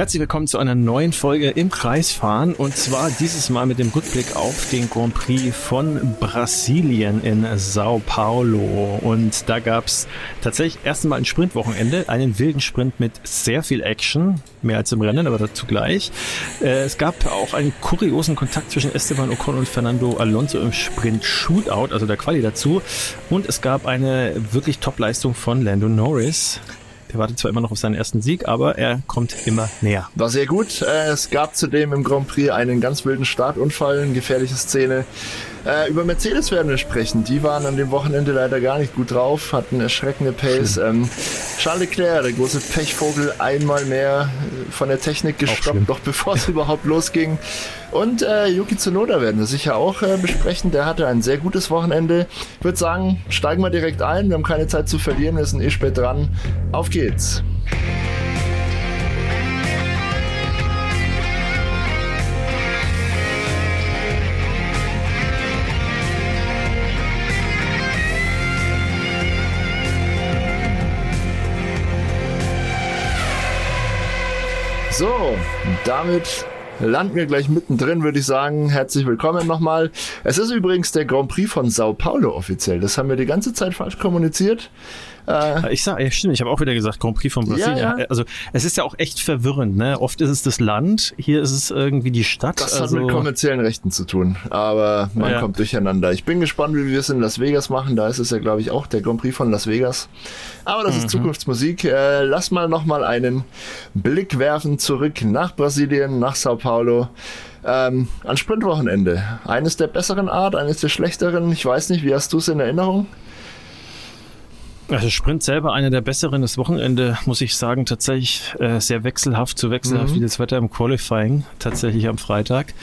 Herzlich willkommen zu einer neuen Folge im Kreisfahren und zwar dieses Mal mit dem Rückblick auf den Grand Prix von Brasilien in Sao Paulo. Und da gab es tatsächlich erst einmal ein Sprintwochenende, einen wilden Sprint mit sehr viel Action, mehr als im Rennen, aber dazu gleich. Äh, es gab auch einen kuriosen Kontakt zwischen Esteban Ocon und Fernando Alonso im Sprint Shootout, also der Quali dazu. Und es gab eine wirklich Top-Leistung von Lando Norris. Der wartet zwar immer noch auf seinen ersten Sieg, aber er kommt immer näher. War sehr gut. Äh, es gab zudem im Grand Prix einen ganz wilden Startunfall, eine gefährliche Szene. Äh, über Mercedes werden wir sprechen. Die waren an dem Wochenende leider gar nicht gut drauf, hatten erschreckende Pace. Ähm, Charles Leclerc, der große Pechvogel, einmal mehr von der Technik gestoppt, noch bevor es überhaupt losging. Und äh, Yuki Tsunoda werden wir sicher auch äh, besprechen. Der hatte ein sehr gutes Wochenende. Ich würde sagen, steigen wir direkt ein. Wir haben keine Zeit zu verlieren, wir sind eh spät dran. Auf geht's. So, damit landen wir gleich mittendrin, würde ich sagen. Herzlich willkommen nochmal. Es ist übrigens der Grand Prix von Sao Paulo offiziell. Das haben wir die ganze Zeit falsch kommuniziert. Äh, ich sag, ja, stimmt, ich habe auch wieder gesagt, Grand Prix von Brasilien. Ja, ja. Also es ist ja auch echt verwirrend, ne? Oft ist es das Land, hier ist es irgendwie die Stadt. Das also hat mit kommerziellen Rechten zu tun, aber man ja. kommt durcheinander. Ich bin gespannt, wie wir es in Las Vegas machen. Da ist es ja, glaube ich, auch der Grand Prix von Las Vegas. Aber das mhm. ist Zukunftsmusik. Äh, lass mal nochmal einen Blick werfen zurück nach Brasilien, nach Sao Paulo. Ähm, an Sprintwochenende. Eines der besseren Art, eines der schlechteren. Ich weiß nicht, wie hast du es in Erinnerung? Also Sprint selber einer der besseren. Das Wochenende, muss ich sagen, tatsächlich äh, sehr wechselhaft, zu wechselhaft mhm. wie das Wetter im Qualifying, tatsächlich am Freitag.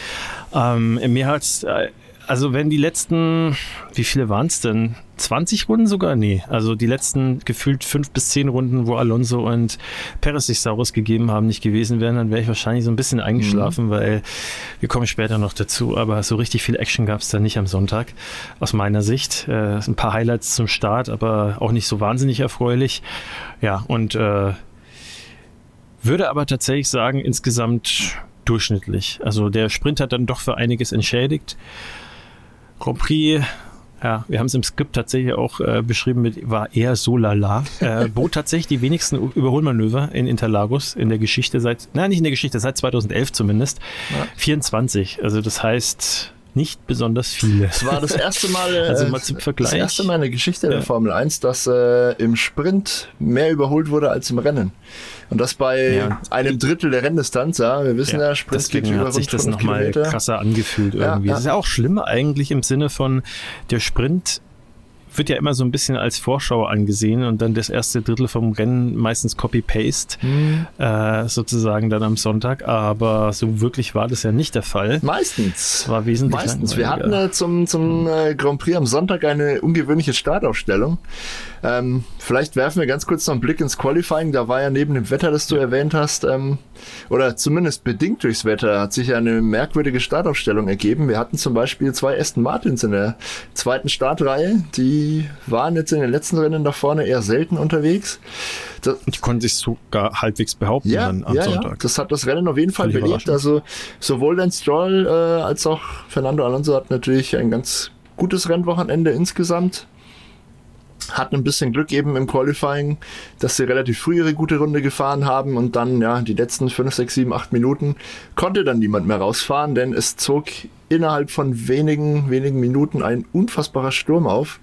Ähm, mir hat äh, also wenn die letzten, wie viele waren es denn? 20 Runden sogar? Nee. Also die letzten gefühlt fünf bis zehn Runden, wo Alonso und Perez sich Saurus gegeben haben, nicht gewesen wären, dann wäre ich wahrscheinlich so ein bisschen eingeschlafen, mhm. weil wir kommen später noch dazu. Aber so richtig viel Action gab es da nicht am Sonntag, aus meiner Sicht. Äh, ein paar Highlights zum Start, aber auch nicht so wahnsinnig erfreulich. Ja, und äh, würde aber tatsächlich sagen, insgesamt durchschnittlich. Also der Sprint hat dann doch für einiges entschädigt. Grand Prix ja, wir haben es im Skript tatsächlich auch äh, beschrieben mit, war eher so lala. Äh, bot tatsächlich die wenigsten Überholmanöver in Interlagos in der Geschichte seit, nein, nicht in der Geschichte, seit 2011 zumindest. Ja. 24. Also das heißt, nicht besonders viele. Es war das erste Mal, also mal zum Vergleich. das erste Mal in der Geschichte der Formel 1, dass äh, im Sprint mehr überholt wurde als im Rennen. Und das bei ja. einem Drittel der Renndistanz, ja. Wir wissen ja, ja Sprint Deswegen geht über hat sich das nochmal krasser angefühlt irgendwie. Ja, Das ist ja auch schlimm eigentlich im Sinne von der Sprint wird ja immer so ein bisschen als Vorschau angesehen und dann das erste Drittel vom Rennen meistens Copy-Paste mhm. äh, sozusagen dann am Sonntag, aber so wirklich war das ja nicht der Fall. Meistens. war wesentlich Meistens. Wir hatten äh, zum, zum äh, Grand Prix am Sonntag eine ungewöhnliche Startaufstellung. Ähm, vielleicht werfen wir ganz kurz noch einen Blick ins Qualifying. Da war ja neben dem Wetter, das du erwähnt hast, ähm, oder zumindest bedingt durchs Wetter, hat sich eine merkwürdige Startaufstellung ergeben. Wir hatten zum Beispiel zwei Aston Martins in der zweiten Startreihe, die die waren jetzt in den letzten Rennen da vorne eher selten unterwegs. Das, die konnten sich sogar halbwegs behaupten ja, dann am ja, Sonntag. Ja. Das hat das Rennen auf jeden Fall belebt. Also sowohl Lance Stroll äh, als auch Fernando Alonso hat natürlich ein ganz gutes Rennwochenende insgesamt hatten ein bisschen Glück eben im Qualifying, dass sie relativ früh ihre gute Runde gefahren haben und dann, ja, die letzten 5, 6, 7, 8 Minuten konnte dann niemand mehr rausfahren, denn es zog innerhalb von wenigen, wenigen Minuten ein unfassbarer Sturm auf.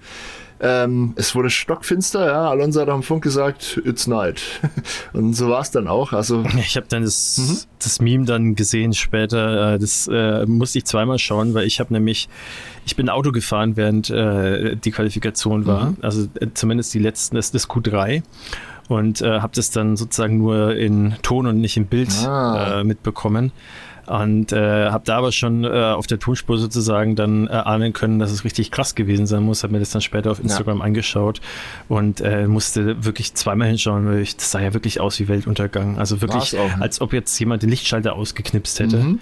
Ähm, es wurde stockfinster, ja. Alonso hat am Funk gesagt, it's night. Und so war es dann auch. Also ich habe dann das, mhm. das Meme dann gesehen später. Äh, das äh, musste ich zweimal schauen, weil ich habe nämlich, ich bin Auto gefahren, während äh, die Qualifikation war. Mhm. Also äh, zumindest die letzten, das, das Q3 und äh, habe das dann sozusagen nur in Ton und nicht im Bild ah. äh, mitbekommen. Und äh, habe da aber schon äh, auf der Tonspur sozusagen dann äh, ahnen können, dass es richtig krass gewesen sein muss. Habe mir das dann später auf Instagram ja. angeschaut und äh, musste wirklich zweimal hinschauen, weil ich, das sah ja wirklich aus wie Weltuntergang. Also wirklich, auch, ne? als ob jetzt jemand den Lichtschalter ausgeknipst hätte. Mhm.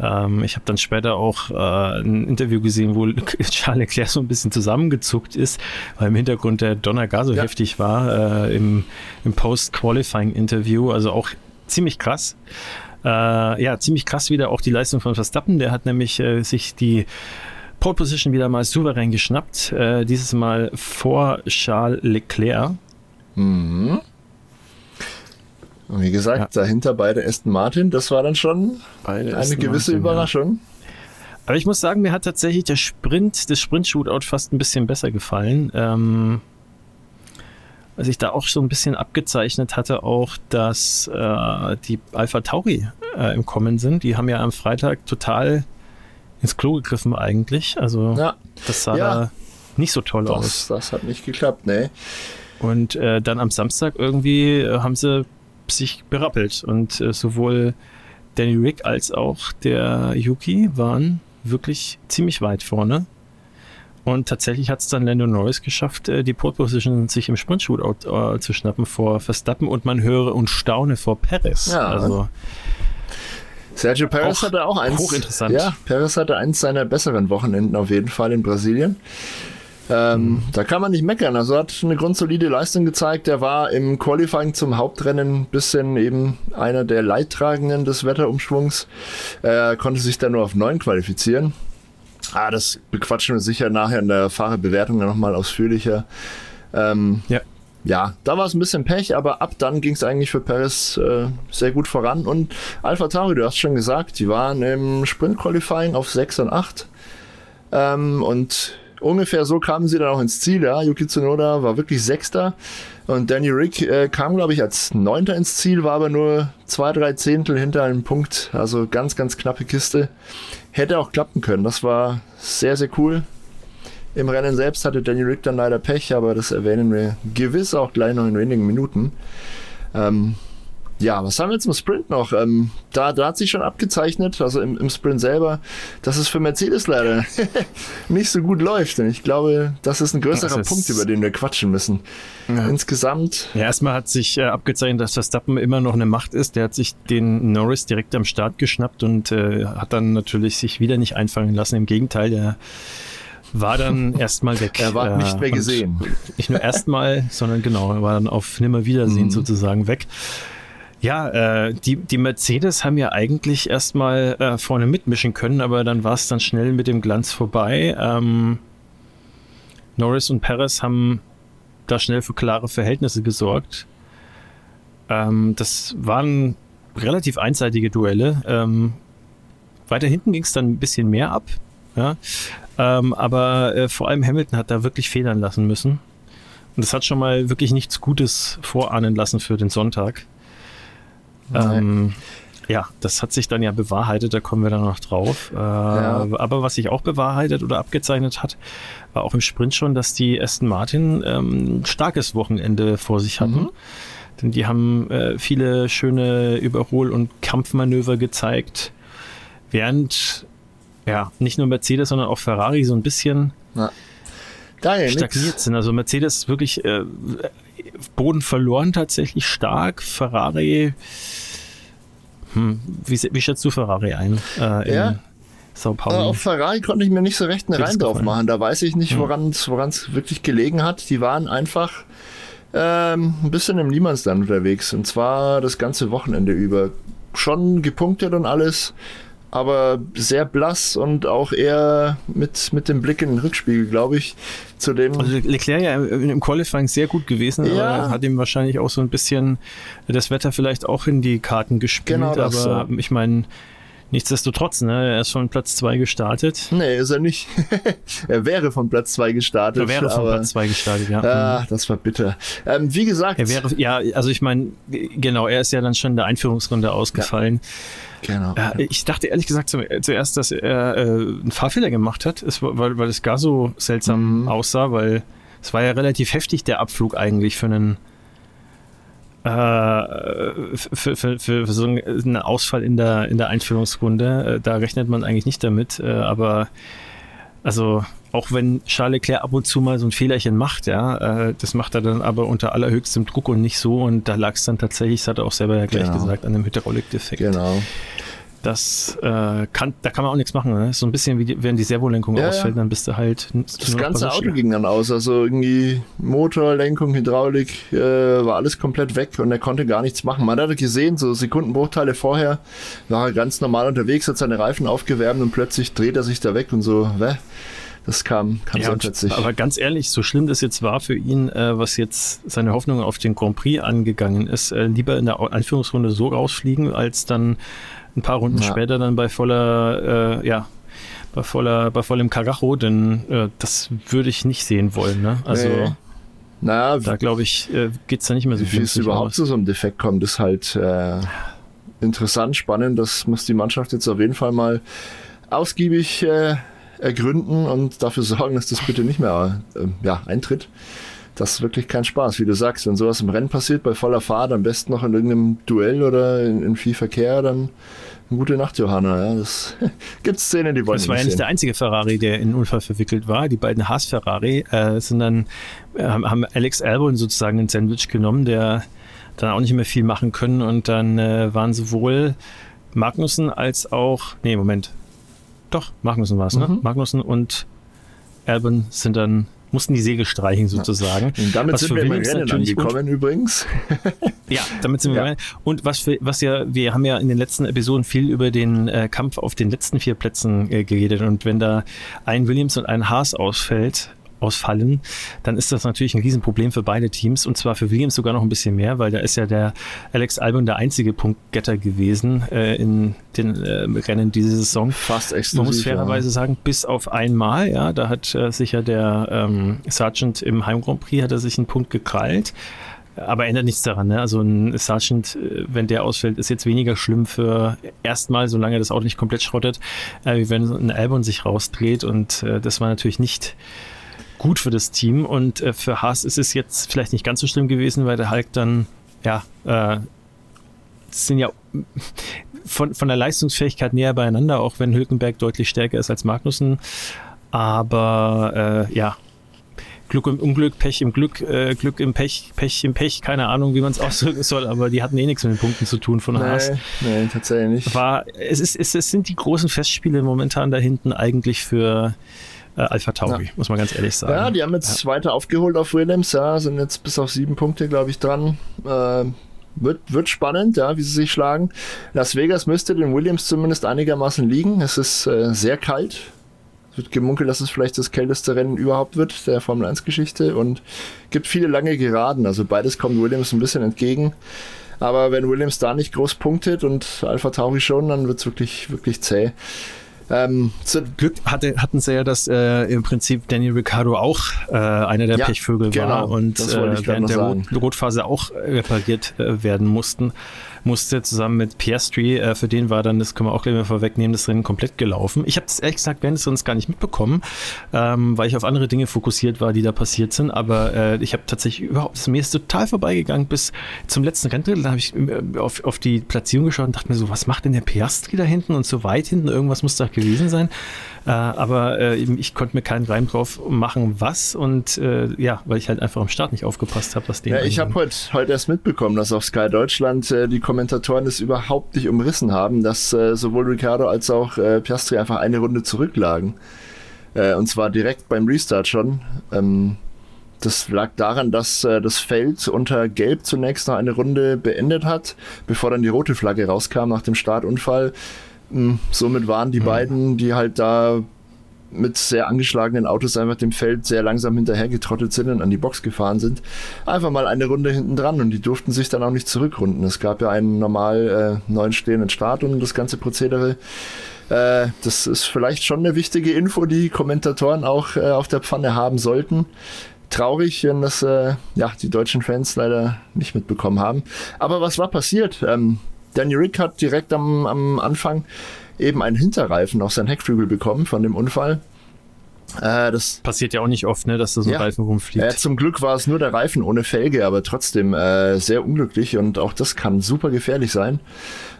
Ähm, ich habe dann später auch äh, ein Interview gesehen, wo Charles Leclerc so ein bisschen zusammengezuckt ist, weil im Hintergrund der Donner gar so ja. heftig war äh, im, im Post-Qualifying-Interview. Also auch ziemlich krass. Äh, ja, ziemlich krass wieder auch die Leistung von Verstappen. Der hat nämlich äh, sich die Pole Position wieder mal souverän geschnappt. Äh, dieses Mal vor Charles Leclerc. Mhm. Und wie gesagt, ja. dahinter beide Aston Martin, das war dann schon beide eine gewisse Martin, Überraschung. Ja. Aber ich muss sagen, mir hat tatsächlich der Sprint, das Sprint-Shootout fast ein bisschen besser gefallen. Ähm, was ich da auch so ein bisschen abgezeichnet hatte, auch, dass äh, die Alpha Tauri äh, im Kommen sind. Die haben ja am Freitag total ins Klo gegriffen eigentlich. Also ja. das sah ja. da nicht so toll das, aus. Das hat nicht geklappt, ne? Und äh, dann am Samstag irgendwie äh, haben sie sich berappelt und äh, sowohl Danny Rick als auch der Yuki waren wirklich ziemlich weit vorne. Und tatsächlich hat es dann Lando Norris geschafft, äh, die Pole Position sich im Sprint-Shootout äh, zu schnappen vor Verstappen und man höre und staune vor Perez. Ja. Also, Sergio Perez hatte auch eins. Hochinteressant. Ja, Perez hatte eins seiner besseren Wochenenden auf jeden Fall in Brasilien. Ähm, mhm. Da kann man nicht meckern. Also hat eine grundsolide Leistung gezeigt. Er war im Qualifying zum Hauptrennen ein bisschen eben einer der Leidtragenden des Wetterumschwungs. Er konnte sich dann nur auf neun qualifizieren. Ah, das bequatschen wir sicher nachher in der Fahrerbewertung nochmal ausführlicher. Ähm, ja. Ja, da war es ein bisschen Pech, aber ab dann ging es eigentlich für Perez äh, sehr gut voran. Und Alpha Tauri, du hast schon gesagt, die waren im Sprint-Qualifying auf 6 und 8. Ähm, und ungefähr so kamen sie dann auch ins Ziel. Ja. Yuki Tsunoda war wirklich Sechster. Und Danny Rick äh, kam, glaube ich, als Neunter ins Ziel, war aber nur zwei, drei Zehntel hinter einem Punkt. Also ganz, ganz knappe Kiste. Hätte auch klappen können. Das war sehr, sehr cool. Im Rennen selbst hatte Danny Rick dann leider Pech, aber das erwähnen wir gewiss auch gleich noch in wenigen Minuten. Ähm, ja, was haben wir jetzt im Sprint noch? Ähm, da, da hat sich schon abgezeichnet, also im, im Sprint selber, dass es für Mercedes leider nicht so gut läuft. Und ich glaube, das ist ein größerer ist Punkt, über den wir quatschen müssen. Ja. Insgesamt. Ja, erstmal hat sich äh, abgezeichnet, dass Verstappen immer noch eine Macht ist. Der hat sich den Norris direkt am Start geschnappt und äh, hat dann natürlich sich wieder nicht einfangen lassen. Im Gegenteil, der war dann erstmal weg. Er war äh, nicht mehr gesehen. Nicht nur erstmal, sondern genau, er war dann auf Nimmerwiedersehen mhm. sozusagen weg. Ja, äh, die, die Mercedes haben ja eigentlich erstmal äh, vorne mitmischen können, aber dann war es dann schnell mit dem Glanz vorbei. Ähm, Norris und Perez haben da schnell für klare Verhältnisse gesorgt. Ähm, das waren relativ einseitige Duelle. Ähm, weiter hinten ging es dann ein bisschen mehr ab. Ja? Ähm, aber äh, vor allem Hamilton hat da wirklich federn lassen müssen. Und das hat schon mal wirklich nichts Gutes vorahnen lassen für den Sonntag. Ähm, ja, das hat sich dann ja bewahrheitet, da kommen wir dann noch drauf. Äh, ja. Aber was sich auch bewahrheitet oder abgezeichnet hat, war auch im Sprint schon, dass die Aston Martin ähm, ein starkes Wochenende vor sich hatten. Mhm. Denn die haben äh, viele schöne Überhol- und Kampfmanöver gezeigt, während ja nicht nur Mercedes, sondern auch Ferrari so ein bisschen ja. stagniert sind. Also Mercedes wirklich äh, Boden verloren tatsächlich stark. Ferrari, hm, wie, wie schätzt du Ferrari ein? Äh, ja. Sao Paulo. Äh, auf Ferrari konnte ich mir nicht so recht einen Rein drauf machen. Da weiß ich nicht, hm. woran es wirklich gelegen hat. Die waren einfach ähm, ein bisschen im Niemandsland unterwegs. Und zwar das ganze Wochenende über. Schon gepunktet und alles, aber sehr blass und auch eher mit, mit dem Blick in den Rückspiegel, glaube ich. Zu dem also Leclerc ja im Qualifying sehr gut gewesen, ja. aber hat ihm wahrscheinlich auch so ein bisschen das Wetter vielleicht auch in die Karten gespielt. Genau das, aber ja. ich meine, Nichtsdestotrotz, ne, er ist von Platz 2 gestartet. Nee, ist er nicht. er wäre von Platz 2 gestartet. Er wäre von Platz 2 gestartet, ja. Ah, das war bitter. Ähm, wie gesagt. Er wäre, ja, also ich meine, genau, er ist ja dann schon in der Einführungsrunde ausgefallen. Ja. Genau. Äh, ich dachte ehrlich gesagt zuerst, dass er äh, einen Fahrfehler gemacht hat, es, weil, weil es gar so seltsam mhm. aussah, weil es war ja relativ heftig, der Abflug eigentlich für einen äh, für, für, für, so einen Ausfall in der, in der Einführungsrunde. Äh, da rechnet man eigentlich nicht damit, äh, aber also auch wenn Charles Leclerc ab und zu mal so ein Fehlerchen macht, ja, äh, das macht er dann aber unter allerhöchstem Druck und nicht so und da lag es dann tatsächlich, das hat er auch selber ja gleich genau. gesagt, an dem Hydraulikdefekt. Genau. Das äh, kann, da kann man auch nichts machen. Ne? So ein bisschen wie die, wenn die Servolenkung ja, ausfällt, dann bist du halt. Das ganze Auto ging dann aus. Also irgendwie Motor, Lenkung, Hydraulik, äh, war alles komplett weg und er konnte gar nichts machen. Man hat gesehen, so Sekundenbruchteile vorher war er ganz normal unterwegs, hat seine Reifen aufgewärmt und plötzlich dreht er sich da weg und so, weh. Das kam, kam ja, so plötzlich. Aber ganz ehrlich, so schlimm das jetzt war für ihn, äh, was jetzt seine Hoffnung auf den Grand Prix angegangen ist, äh, lieber in der Anführungsrunde so rausfliegen, als dann ein paar Runden ja. später dann bei voller, äh, ja, bei voller, bei vollem Karacho, denn äh, das würde ich nicht sehen wollen. Ne? Also nee. naja, da glaube ich, äh, geht es da nicht mehr so viel. Wie es überhaupt aus. zu so einem Defekt kommt, ist halt äh, interessant, spannend. Das muss die Mannschaft jetzt auf jeden Fall mal ausgiebig äh, ergründen und dafür sorgen, dass das bitte nicht mehr äh, ja, eintritt das ist wirklich kein Spaß. Wie du sagst, wenn sowas im Rennen passiert, bei voller Fahrt, am besten noch in irgendeinem Duell oder in, in viel Verkehr, dann gute Nacht, Johanna. Ja, das gibt Szenen, die wollen Das war ja nicht der einzige Ferrari, der in den Unfall verwickelt war. Die beiden Haas-Ferrari äh, sind dann, äh, haben Alex Albon sozusagen ein Sandwich genommen, der dann auch nicht mehr viel machen können und dann äh, waren sowohl Magnussen als auch, nee, Moment, doch, Magnussen war es, ne? Mhm. Magnussen und Albon sind dann mussten die Segel streichen sozusagen. Und damit was sind wir im Rennen angekommen übrigens. ja, damit sind wir ja. Und was, für, was ja, wir haben ja in den letzten Episoden viel über den äh, Kampf auf den letzten vier Plätzen äh, geredet und wenn da ein Williams und ein Haas ausfällt, ausfallen, dann ist das natürlich ein Riesenproblem für beide Teams und zwar für Williams sogar noch ein bisschen mehr, weil da ist ja der Alex Albon der einzige Punktgetter gewesen äh, in den äh, Rennen diese Saison. Fast exklusiv. Man muss fairerweise ja. sagen, bis auf einmal, ja, da hat äh, sich ja der ähm, Sergeant im Heim Grand Prix hat er sich einen Punkt gekrallt. Aber ändert nichts daran. Ne? Also ein Sergeant, äh, wenn der ausfällt, ist jetzt weniger schlimm für erstmal, solange das Auto nicht komplett schrottet, äh, wie wenn ein Albon sich rausdreht. Und äh, das war natürlich nicht gut für das Team. Und äh, für Haas ist es jetzt vielleicht nicht ganz so schlimm gewesen, weil der Hulk dann, ja, äh, sind ja von, von der Leistungsfähigkeit näher beieinander, auch wenn Hülkenberg deutlich stärker ist als Magnussen. Aber äh, ja, Glück im Unglück, Pech im Glück, äh, Glück im Pech, Pech im Pech, keine Ahnung, wie man es ausdrücken soll, aber die hatten eh nichts mit den Punkten zu tun von Haas. Nee, nee tatsächlich nicht. War, es, ist, es, es sind die großen Festspiele momentan da hinten eigentlich für äh, Alpha Tauri, ja. muss man ganz ehrlich sagen. Ja, die haben jetzt ja. weiter aufgeholt auf Williams, ja, sind jetzt bis auf sieben Punkte, glaube ich, dran. Äh, wird, wird spannend, ja, wie sie sich schlagen. Las Vegas müsste den Williams zumindest einigermaßen liegen. Es ist äh, sehr kalt. Es wird gemunkelt, dass es vielleicht das kälteste Rennen überhaupt wird, der Formel 1-Geschichte. Und gibt viele lange Geraden. Also beides kommt Williams ein bisschen entgegen. Aber wenn Williams da nicht groß punktet und Alpha Tauri schon, dann wird es wirklich, wirklich zäh. Ähm, Zum Glück hatte, hatten sie ja, dass äh, im Prinzip Daniel Ricciardo auch äh, einer der ja, Pechvögel genau, war und äh, während der Rot Rotphase auch repariert äh, werden mussten musste zusammen mit Piastri, äh, für den war dann, das können wir auch gleich mal vorwegnehmen, das Rennen komplett gelaufen. Ich habe das ehrlich gesagt während des Rennens gar nicht mitbekommen, ähm, weil ich auf andere Dinge fokussiert war, die da passiert sind, aber äh, ich habe tatsächlich überhaupt, mir ist total vorbeigegangen bis zum letzten Renndrittel, da habe ich äh, auf, auf die Platzierung geschaut und dachte mir so, was macht denn der Piastri da hinten und so weit hinten, irgendwas muss da gewesen sein. Äh, aber äh, ich konnte mir keinen Reim drauf machen, was und äh, ja, weil ich halt einfach am Start nicht aufgepasst habe, was den. Ja, ich habe heute heute erst mitbekommen, dass auf Sky Deutschland äh, die Kommentatoren es überhaupt nicht umrissen haben, dass äh, sowohl Ricardo als auch Piastri einfach eine Runde zurücklagen. Und zwar direkt beim Restart schon. Ähm, das lag daran, dass äh, das Feld unter Gelb zunächst noch eine Runde beendet hat, bevor dann die rote Flagge rauskam nach dem Startunfall. Hm, somit waren die mhm. beiden, die halt da mit sehr angeschlagenen Autos einfach dem Feld sehr langsam hinterhergetrottet sind und an die Box gefahren sind, einfach mal eine Runde hinten dran und die durften sich dann auch nicht zurückrunden. Es gab ja einen normal äh, neuen stehenden Start und das ganze Prozedere. Äh, das ist vielleicht schon eine wichtige Info, die Kommentatoren auch äh, auf der Pfanne haben sollten. Traurig, wenn das äh, ja, die deutschen Fans leider nicht mitbekommen haben. Aber was war passiert? Ähm, Danny Rick hat direkt am, am Anfang eben einen Hinterreifen auf sein Heckflügel bekommen von dem Unfall. Äh, das passiert ja auch nicht oft, ne, dass da so ein ja, Reifen rumfliegt. Äh, zum Glück war es nur der Reifen ohne Felge, aber trotzdem äh, sehr unglücklich und auch das kann super gefährlich sein.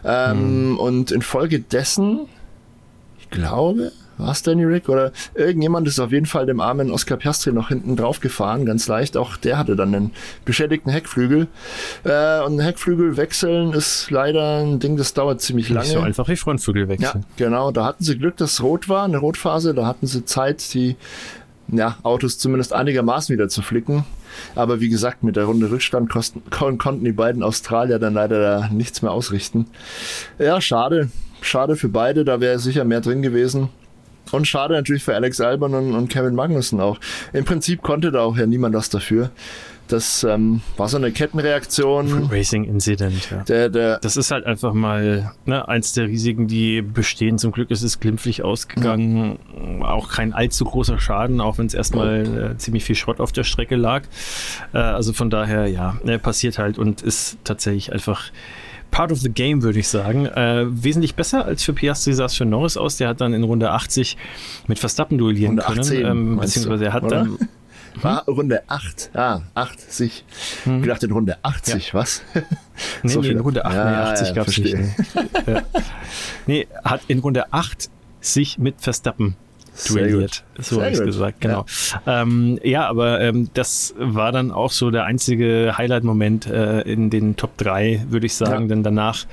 Ähm, hm. Und infolgedessen, ich glaube, war es Danny Rick oder irgendjemand ist auf jeden Fall dem armen Oscar Piastri noch hinten drauf gefahren, ganz leicht. Auch der hatte dann einen beschädigten Heckflügel. Äh, und Heckflügel wechseln ist leider ein Ding, das dauert ziemlich lange. Nicht so einfach wie Frontflügel wechseln. Ja, genau. Da hatten sie Glück, dass es rot war, eine Rotphase. Da hatten sie Zeit, die ja, Autos zumindest einigermaßen wieder zu flicken. Aber wie gesagt, mit der Runde Rückstand kosten, konnten die beiden Australier dann leider da nichts mehr ausrichten. Ja, schade. Schade für beide, da wäre sicher mehr drin gewesen. Und schade natürlich für Alex Albon und, und Kevin Magnussen auch. Im Prinzip konnte da auch ja niemand was dafür. Das ähm, war so eine Kettenreaktion. Racing Incident, ja. Der, der das ist halt einfach mal ne, eins der Risiken, die bestehen. Zum Glück ist es glimpflich ausgegangen. Ja. Auch kein allzu großer Schaden, auch wenn es erstmal äh, ziemlich viel Schrott auf der Strecke lag. Äh, also von daher, ja, ne, passiert halt und ist tatsächlich einfach part of the game, würde ich sagen. Äh, wesentlich besser als für Piastri sah es für Norris aus. Der hat dann in Runde 80 mit Verstappen duellieren Runde können. ähm, beziehungsweise er hat oder? dann war Runde 8. Ah, 80. Hm. Ich gedacht in Runde 80, ja. was? nee, so nee, in Runde 8, ja, nee, 80 ja, gab es nicht. ja. Nee, hat in Runde 8 sich mit Verstappen duelliert. So habe ich gesagt, genau. Ja, ähm, ja aber ähm, das war dann auch so der einzige Highlight-Moment äh, in den Top 3, würde ich sagen. Ja. Denn danach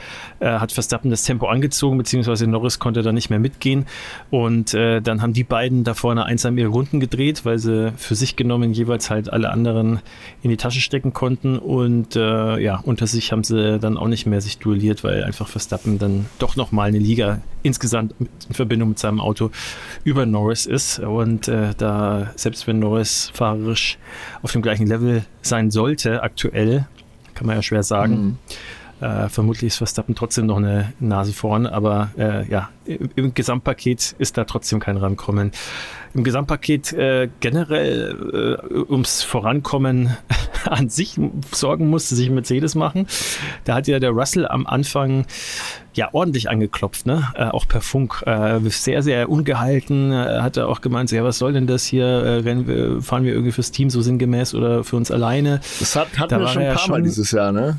äh, hat Verstappen das Tempo angezogen, beziehungsweise Norris konnte da nicht mehr mitgehen. Und äh, dann haben die beiden da vorne einsam ihre Runden gedreht, weil sie für sich genommen jeweils halt alle anderen in die Tasche stecken konnten. Und äh, ja, unter sich haben sie dann auch nicht mehr sich duelliert, weil einfach Verstappen dann doch nochmal eine Liga insgesamt in Verbindung mit seinem Auto über Norris ist. Und äh, da, selbst wenn Norris fahrerisch auf dem gleichen Level sein sollte, aktuell, kann man ja schwer sagen. Mhm. Äh, vermutlich ist Verstappen trotzdem noch eine Nase vorn, aber äh, ja, im, im, Gesamtpaket ist da trotzdem kein Rankommen im Gesamtpaket äh, generell äh, ums Vorankommen an sich sorgen musste, sich Mercedes machen. Da hat ja der Russell am Anfang ja ordentlich angeklopft, ne? Äh, auch per Funk. Äh, sehr, sehr ungehalten. Äh, hat er auch gemeint, so, ja, was soll denn das hier? Äh, wir, fahren wir irgendwie fürs Team so sinngemäß oder für uns alleine? Das hat, hatten da wir schon ein paar schon, Mal dieses Jahr, ne?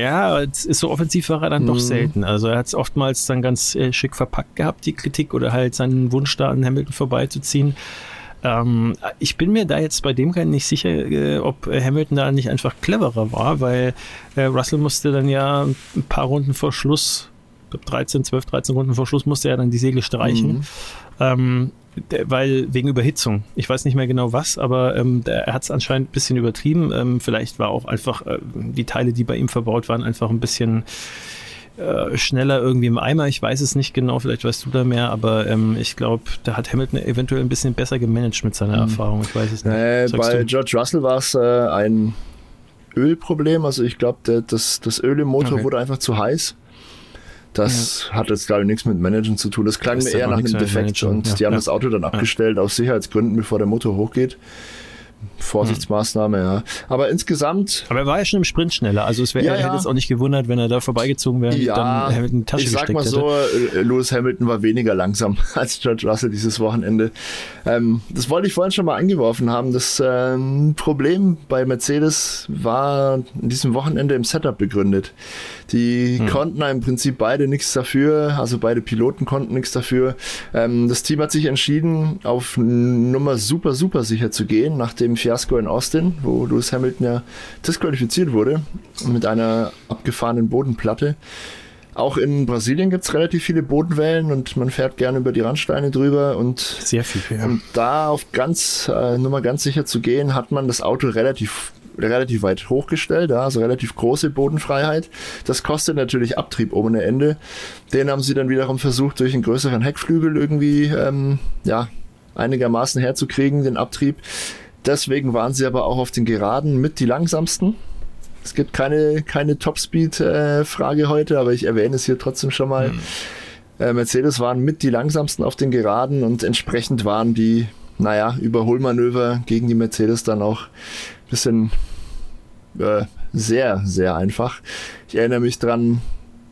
Ja, so offensiv war er dann mhm. doch selten. Also er hat es oftmals dann ganz äh, schick verpackt gehabt, die Kritik, oder halt seinen Wunsch da an Hamilton vorbeizuziehen. Ähm, ich bin mir da jetzt bei dem Rennen nicht sicher, äh, ob Hamilton da nicht einfach cleverer war, weil äh, Russell musste dann ja ein paar Runden vor Schluss, ich glaube 13, 12, 13 Runden vor Schluss musste er dann die Segel streichen. Mhm. Ähm, weil wegen Überhitzung. Ich weiß nicht mehr genau was, aber ähm, er hat es anscheinend ein bisschen übertrieben. Ähm, vielleicht war auch einfach äh, die Teile, die bei ihm verbaut waren, einfach ein bisschen äh, schneller irgendwie im Eimer. Ich weiß es nicht genau, vielleicht weißt du da mehr, aber ähm, ich glaube, da hat Hamilton eventuell ein bisschen besser gemanagt mit seiner mhm. Erfahrung. Ich weiß es nicht. Äh, bei du? George Russell war es äh, ein Ölproblem. Also ich glaube, das, das Öl im Motor okay. wurde einfach zu heiß. Das ja. hat jetzt, glaube ich, nichts mit Managen zu tun. Das klang das mir eher nach einem Defekt und ja. die haben ja. das Auto dann abgestellt aus Sicherheitsgründen, bevor der Motor hochgeht. Vorsichtsmaßnahme, ja. Aber insgesamt. Aber er war ja schon im Sprint schneller. Also es wäre, ja, er hätte es auch nicht gewundert, wenn er da vorbeigezogen wäre ja, dann Hamilton die Tasche ich sag mal so, hätte. Äh, Lewis Hamilton war weniger langsam als George Russell dieses Wochenende. Ähm, das wollte ich vorhin schon mal eingeworfen haben. Das ähm, Problem bei Mercedes war in diesem Wochenende im Setup begründet. Die hm. konnten im Prinzip beide nichts dafür, also beide Piloten konnten nichts dafür. Ähm, das Team hat sich entschieden, auf Nummer super, super sicher zu gehen, nach dem Fiasko in Austin, wo Lewis Hamilton ja disqualifiziert wurde, mit einer abgefahrenen Bodenplatte. Auch in Brasilien gibt es relativ viele Bodenwellen und man fährt gerne über die Randsteine drüber und sehr viel. Ja. Um da auf ganz äh, Nummer ganz sicher zu gehen, hat man das Auto relativ relativ weit hochgestellt, ja, also relativ große Bodenfreiheit. Das kostet natürlich Abtrieb ohne Ende. Den haben sie dann wiederum versucht, durch einen größeren Heckflügel irgendwie ähm, ja, einigermaßen herzukriegen, den Abtrieb. Deswegen waren sie aber auch auf den Geraden mit die langsamsten. Es gibt keine, keine Topspeed-Frage äh, heute, aber ich erwähne es hier trotzdem schon mal. Mhm. Äh, Mercedes waren mit die langsamsten auf den Geraden und entsprechend waren die, naja, Überholmanöver gegen die Mercedes dann auch bisschen äh, sehr, sehr einfach. Ich erinnere mich dran,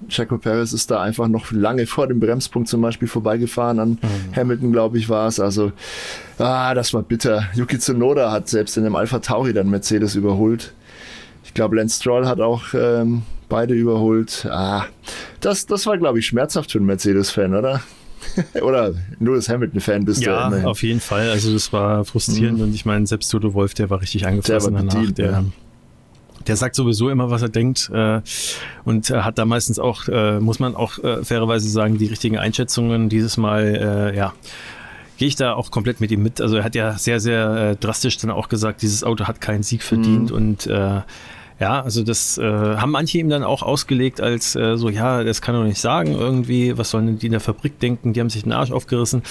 Checo Perez ist da einfach noch lange vor dem Bremspunkt zum Beispiel vorbeigefahren. An mhm. Hamilton, glaube ich, war es. Also, ah, das war bitter. Yuki Tsunoda hat selbst in dem Alpha Tauri dann Mercedes überholt. Ich glaube, Lance Stroll hat auch ähm, beide überholt. Ah, das, das war, glaube ich, schmerzhaft für einen Mercedes-Fan, oder? Oder nur das Hamilton-Fan bist ja, du. Ja, auf jeden Fall. Also das war frustrierend mhm. und ich meine, selbst Toto Wolf, der war richtig angefressen danach. Bedient, der, ja. Der sagt sowieso immer, was er denkt äh, und hat da meistens auch, äh, muss man auch äh, fairerweise sagen, die richtigen Einschätzungen. Dieses Mal, äh, ja, gehe ich da auch komplett mit ihm mit. Also er hat ja sehr, sehr äh, drastisch dann auch gesagt, dieses Auto hat keinen Sieg verdient mhm. und äh, ja, also das äh, haben manche ihm dann auch ausgelegt als äh, so, ja, das kann er nicht sagen irgendwie, was sollen die in der Fabrik denken, die haben sich den Arsch aufgerissen.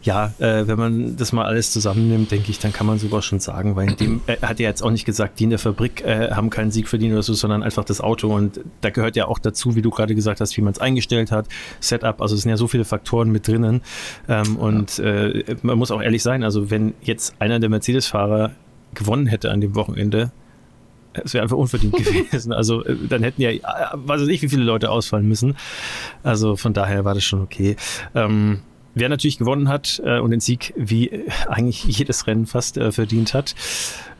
Ja, äh, wenn man das mal alles zusammennimmt, denke ich, dann kann man sowas schon sagen, weil dem, er hat ja jetzt auch nicht gesagt, die in der Fabrik äh, haben keinen Sieg verdient oder so, sondern einfach das Auto. Und da gehört ja auch dazu, wie du gerade gesagt hast, wie man es eingestellt hat, Setup, also es sind ja so viele Faktoren mit drinnen. Ähm, und äh, man muss auch ehrlich sein, also wenn jetzt einer der Mercedes-Fahrer gewonnen hätte an dem Wochenende, es wäre einfach unverdient gewesen. Also äh, dann hätten ja, äh, weiß ich nicht, wie viele Leute ausfallen müssen. Also von daher war das schon okay. Ähm, wer natürlich gewonnen hat äh, und den Sieg wie äh, eigentlich jedes Rennen fast äh, verdient hat.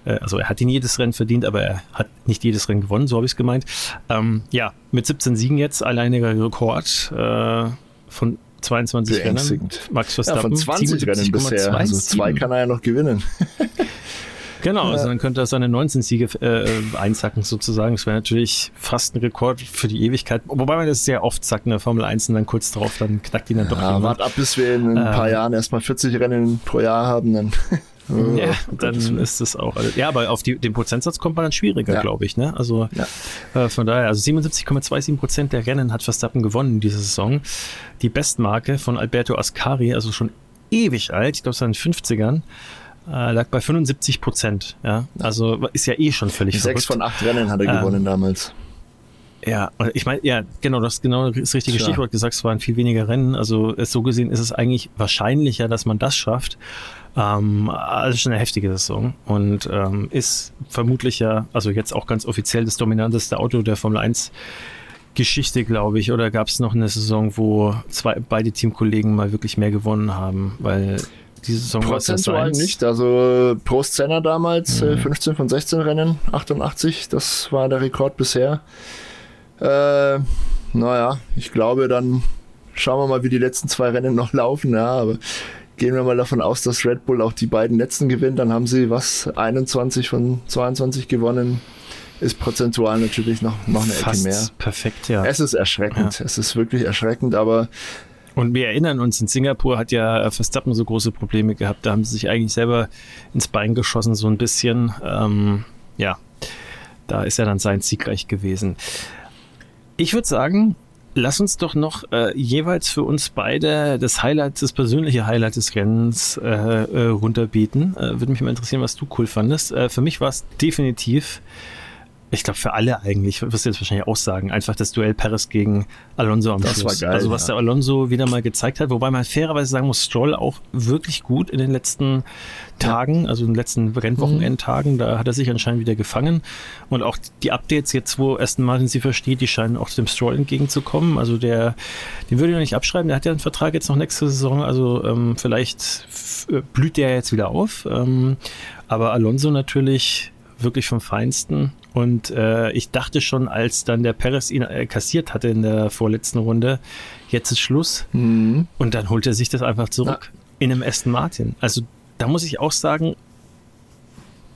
Äh, also er hat ihn jedes Rennen verdient, aber er hat nicht jedes Rennen gewonnen, so habe ich es gemeint. Ähm, ja, mit 17 Siegen jetzt alleiniger Rekord äh, von 22 Rennen. Max Verstappen. Ja, von 20 Rennen bisher. Also zwei kann er ja noch gewinnen. Genau, also dann könnte er seine 19 Siege äh, einsacken sozusagen. Das wäre natürlich fast ein Rekord für die Ewigkeit. Wobei man das sehr oft sagt in der Formel 1 und dann kurz darauf, dann knackt ihn dann doch ja, Wart ab, bis wir in ein paar ähm, Jahren erstmal 40 Rennen pro Jahr haben, dann ja, dann ist es auch. Ja, aber auf die, den Prozentsatz kommt man dann schwieriger, ja. glaube ich. Ne? Also ja. äh, von daher, also 77,27 Prozent der Rennen hat Verstappen gewonnen in dieser Saison. Die Bestmarke von Alberto Ascari, also schon ewig alt, ich glaube, es waren 50ern. Äh, lag bei 75 Prozent. Ja? Also ist ja eh schon völlig Sechs von acht Rennen hat er ähm, gewonnen damals. Ja, ich meine, ja, genau, das genau das richtige Klar. Stichwort gesagt, es waren viel weniger Rennen. Also so gesehen ist es eigentlich wahrscheinlicher, dass man das schafft. Ähm, also schon eine heftige Saison und ähm, ist vermutlich ja, also jetzt auch ganz offiziell das dominanteste Auto der Formel 1 Geschichte, glaube ich. Oder gab es noch eine Saison, wo zwei, beide Teamkollegen mal wirklich mehr gewonnen haben? Weil diese Saison Prozentual nicht. Also Prost Senna damals, mhm. 15 äh, von 16 Rennen, 88, das war der Rekord bisher. Äh, naja, ich glaube, dann schauen wir mal, wie die letzten zwei Rennen noch laufen. Ja, aber gehen wir mal davon aus, dass Red Bull auch die beiden letzten gewinnt. Dann haben sie was 21 von 22 gewonnen. Ist prozentual natürlich noch, noch eine Fast Ecke mehr. Perfekt, ja. Es ist erschreckend. Ja. Es ist wirklich erschreckend, aber und wir erinnern uns, in Singapur hat ja Verstappen so große Probleme gehabt. Da haben sie sich eigentlich selber ins Bein geschossen, so ein bisschen. Ähm, ja, da ist er dann sein siegreich gewesen. Ich würde sagen, lass uns doch noch äh, jeweils für uns beide das Highlight, das persönliche Highlight des Rennens äh, äh, runterbieten. Äh, würde mich mal interessieren, was du cool fandest. Äh, für mich war es definitiv ich glaube für alle eigentlich, wirst du jetzt wahrscheinlich auch sagen, einfach das Duell Paris gegen Alonso am das Schluss. War geil, also was der Alonso wieder mal gezeigt hat, wobei man fairerweise sagen muss, Stroll auch wirklich gut in den letzten Tagen, ja. also in den letzten Rennwochenendtagen, mhm. da hat er sich anscheinend wieder gefangen. Und auch die Updates jetzt, wo Aston Martin sie versteht, die scheinen auch dem Stroll entgegenzukommen, also der, den würde ich noch nicht abschreiben, der hat ja einen Vertrag jetzt noch nächste Saison, also ähm, vielleicht blüht der jetzt wieder auf, ähm, aber Alonso natürlich wirklich vom Feinsten und äh, ich dachte schon, als dann der Perez ihn äh, kassiert hatte in der vorletzten Runde, jetzt ist Schluss. Mhm. Und dann holt er sich das einfach zurück ja. in einem Aston Martin. Also da muss ich auch sagen,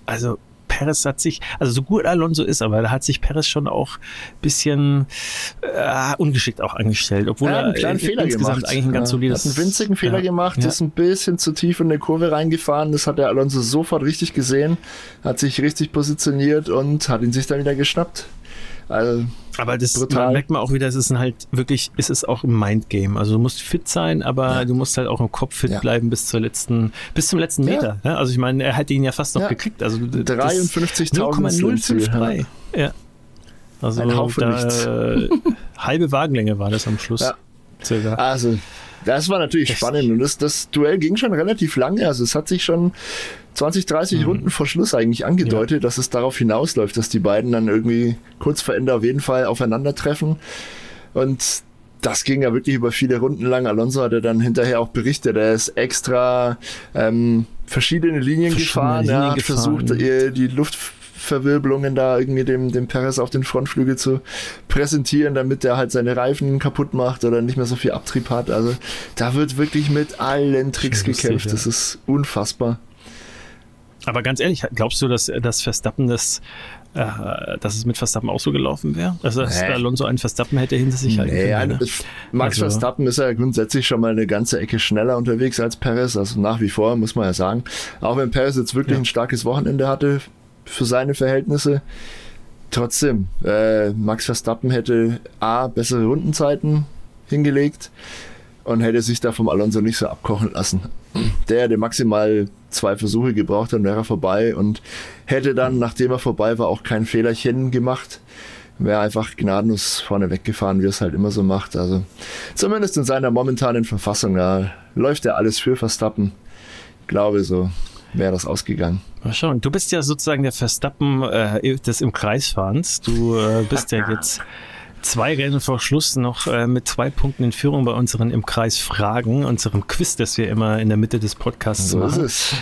also Perez hat sich, also so gut Alonso ist, aber da hat sich Perez schon auch ein bisschen äh, ungeschickt auch angestellt, obwohl er einen kleinen Fehler insgesamt gemacht. eigentlich ein ganz solides... Hat einen winzigen Fehler ja, gemacht, ja. ist ein bisschen zu tief in der Kurve reingefahren, das hat der Alonso sofort richtig gesehen, hat sich richtig positioniert und hat ihn sich dann wieder geschnappt. Also, aber das brutal. merkt man auch wieder, es ist halt wirklich, es ist auch ein Mindgame. Also du musst fit sein, aber ja. du musst halt auch im Kopf fit ja. bleiben bis zur letzten, bis zum letzten Meter. Ja. Also ich meine, er hätte ihn ja fast noch gekriegt. Also 53.053. Ja. Also ein Haufen da, äh, halbe Wagenlänge war das am Schluss. Circa. Also das war natürlich das spannend und das, das Duell ging schon relativ lange. Also es hat sich schon 20, 30 mhm. Runden vor Schluss eigentlich angedeutet, ja. dass es darauf hinausläuft, dass die beiden dann irgendwie kurz vor Ende auf jeden Fall aufeinandertreffen. Und das ging ja wirklich über viele Runden lang. Alonso hatte dann hinterher auch berichtet, er ist extra ähm, verschiedene Linien verschiedene gefahren, Linien er hat gefahren. versucht, die Luft Verwirbelungen da irgendwie dem, dem Perez auf den Frontflügel zu präsentieren, damit er halt seine Reifen kaputt macht oder nicht mehr so viel Abtrieb hat. Also da wird wirklich mit allen Tricks lustig, gekämpft. Ja. Das ist unfassbar. Aber ganz ehrlich, glaubst du, dass, dass Verstappen das äh, dass es mit Verstappen auch so gelaufen wäre? Also, dass nee. Alonso einen Verstappen hätte hinter sich halten nee, können. Ne? Max also, Verstappen ist ja grundsätzlich schon mal eine ganze Ecke schneller unterwegs als Perez, also nach wie vor, muss man ja sagen. Auch wenn Perez jetzt wirklich ja. ein starkes Wochenende hatte für seine Verhältnisse, trotzdem, äh, Max Verstappen hätte A, bessere Rundenzeiten hingelegt und hätte sich da vom Alonso nicht so abkochen lassen. Der hätte maximal zwei Versuche gebraucht, dann wäre er vorbei und hätte dann, nachdem er vorbei war, auch kein Fehlerchen gemacht. Wäre einfach gnadenlos vorne weggefahren, wie er es halt immer so macht. Also zumindest in seiner momentanen Verfassung, da läuft ja alles für Verstappen. Ich glaube, so wäre das ausgegangen. Mal schauen. Du bist ja sozusagen der Verstappen äh, des im Kreisfahrens. Du äh, bist ja jetzt zwei Rennen vor Schluss noch äh, mit zwei Punkten in Führung bei unseren im Kreis Fragen, unserem Quiz, das wir immer in der Mitte des Podcasts so machen. Ist es.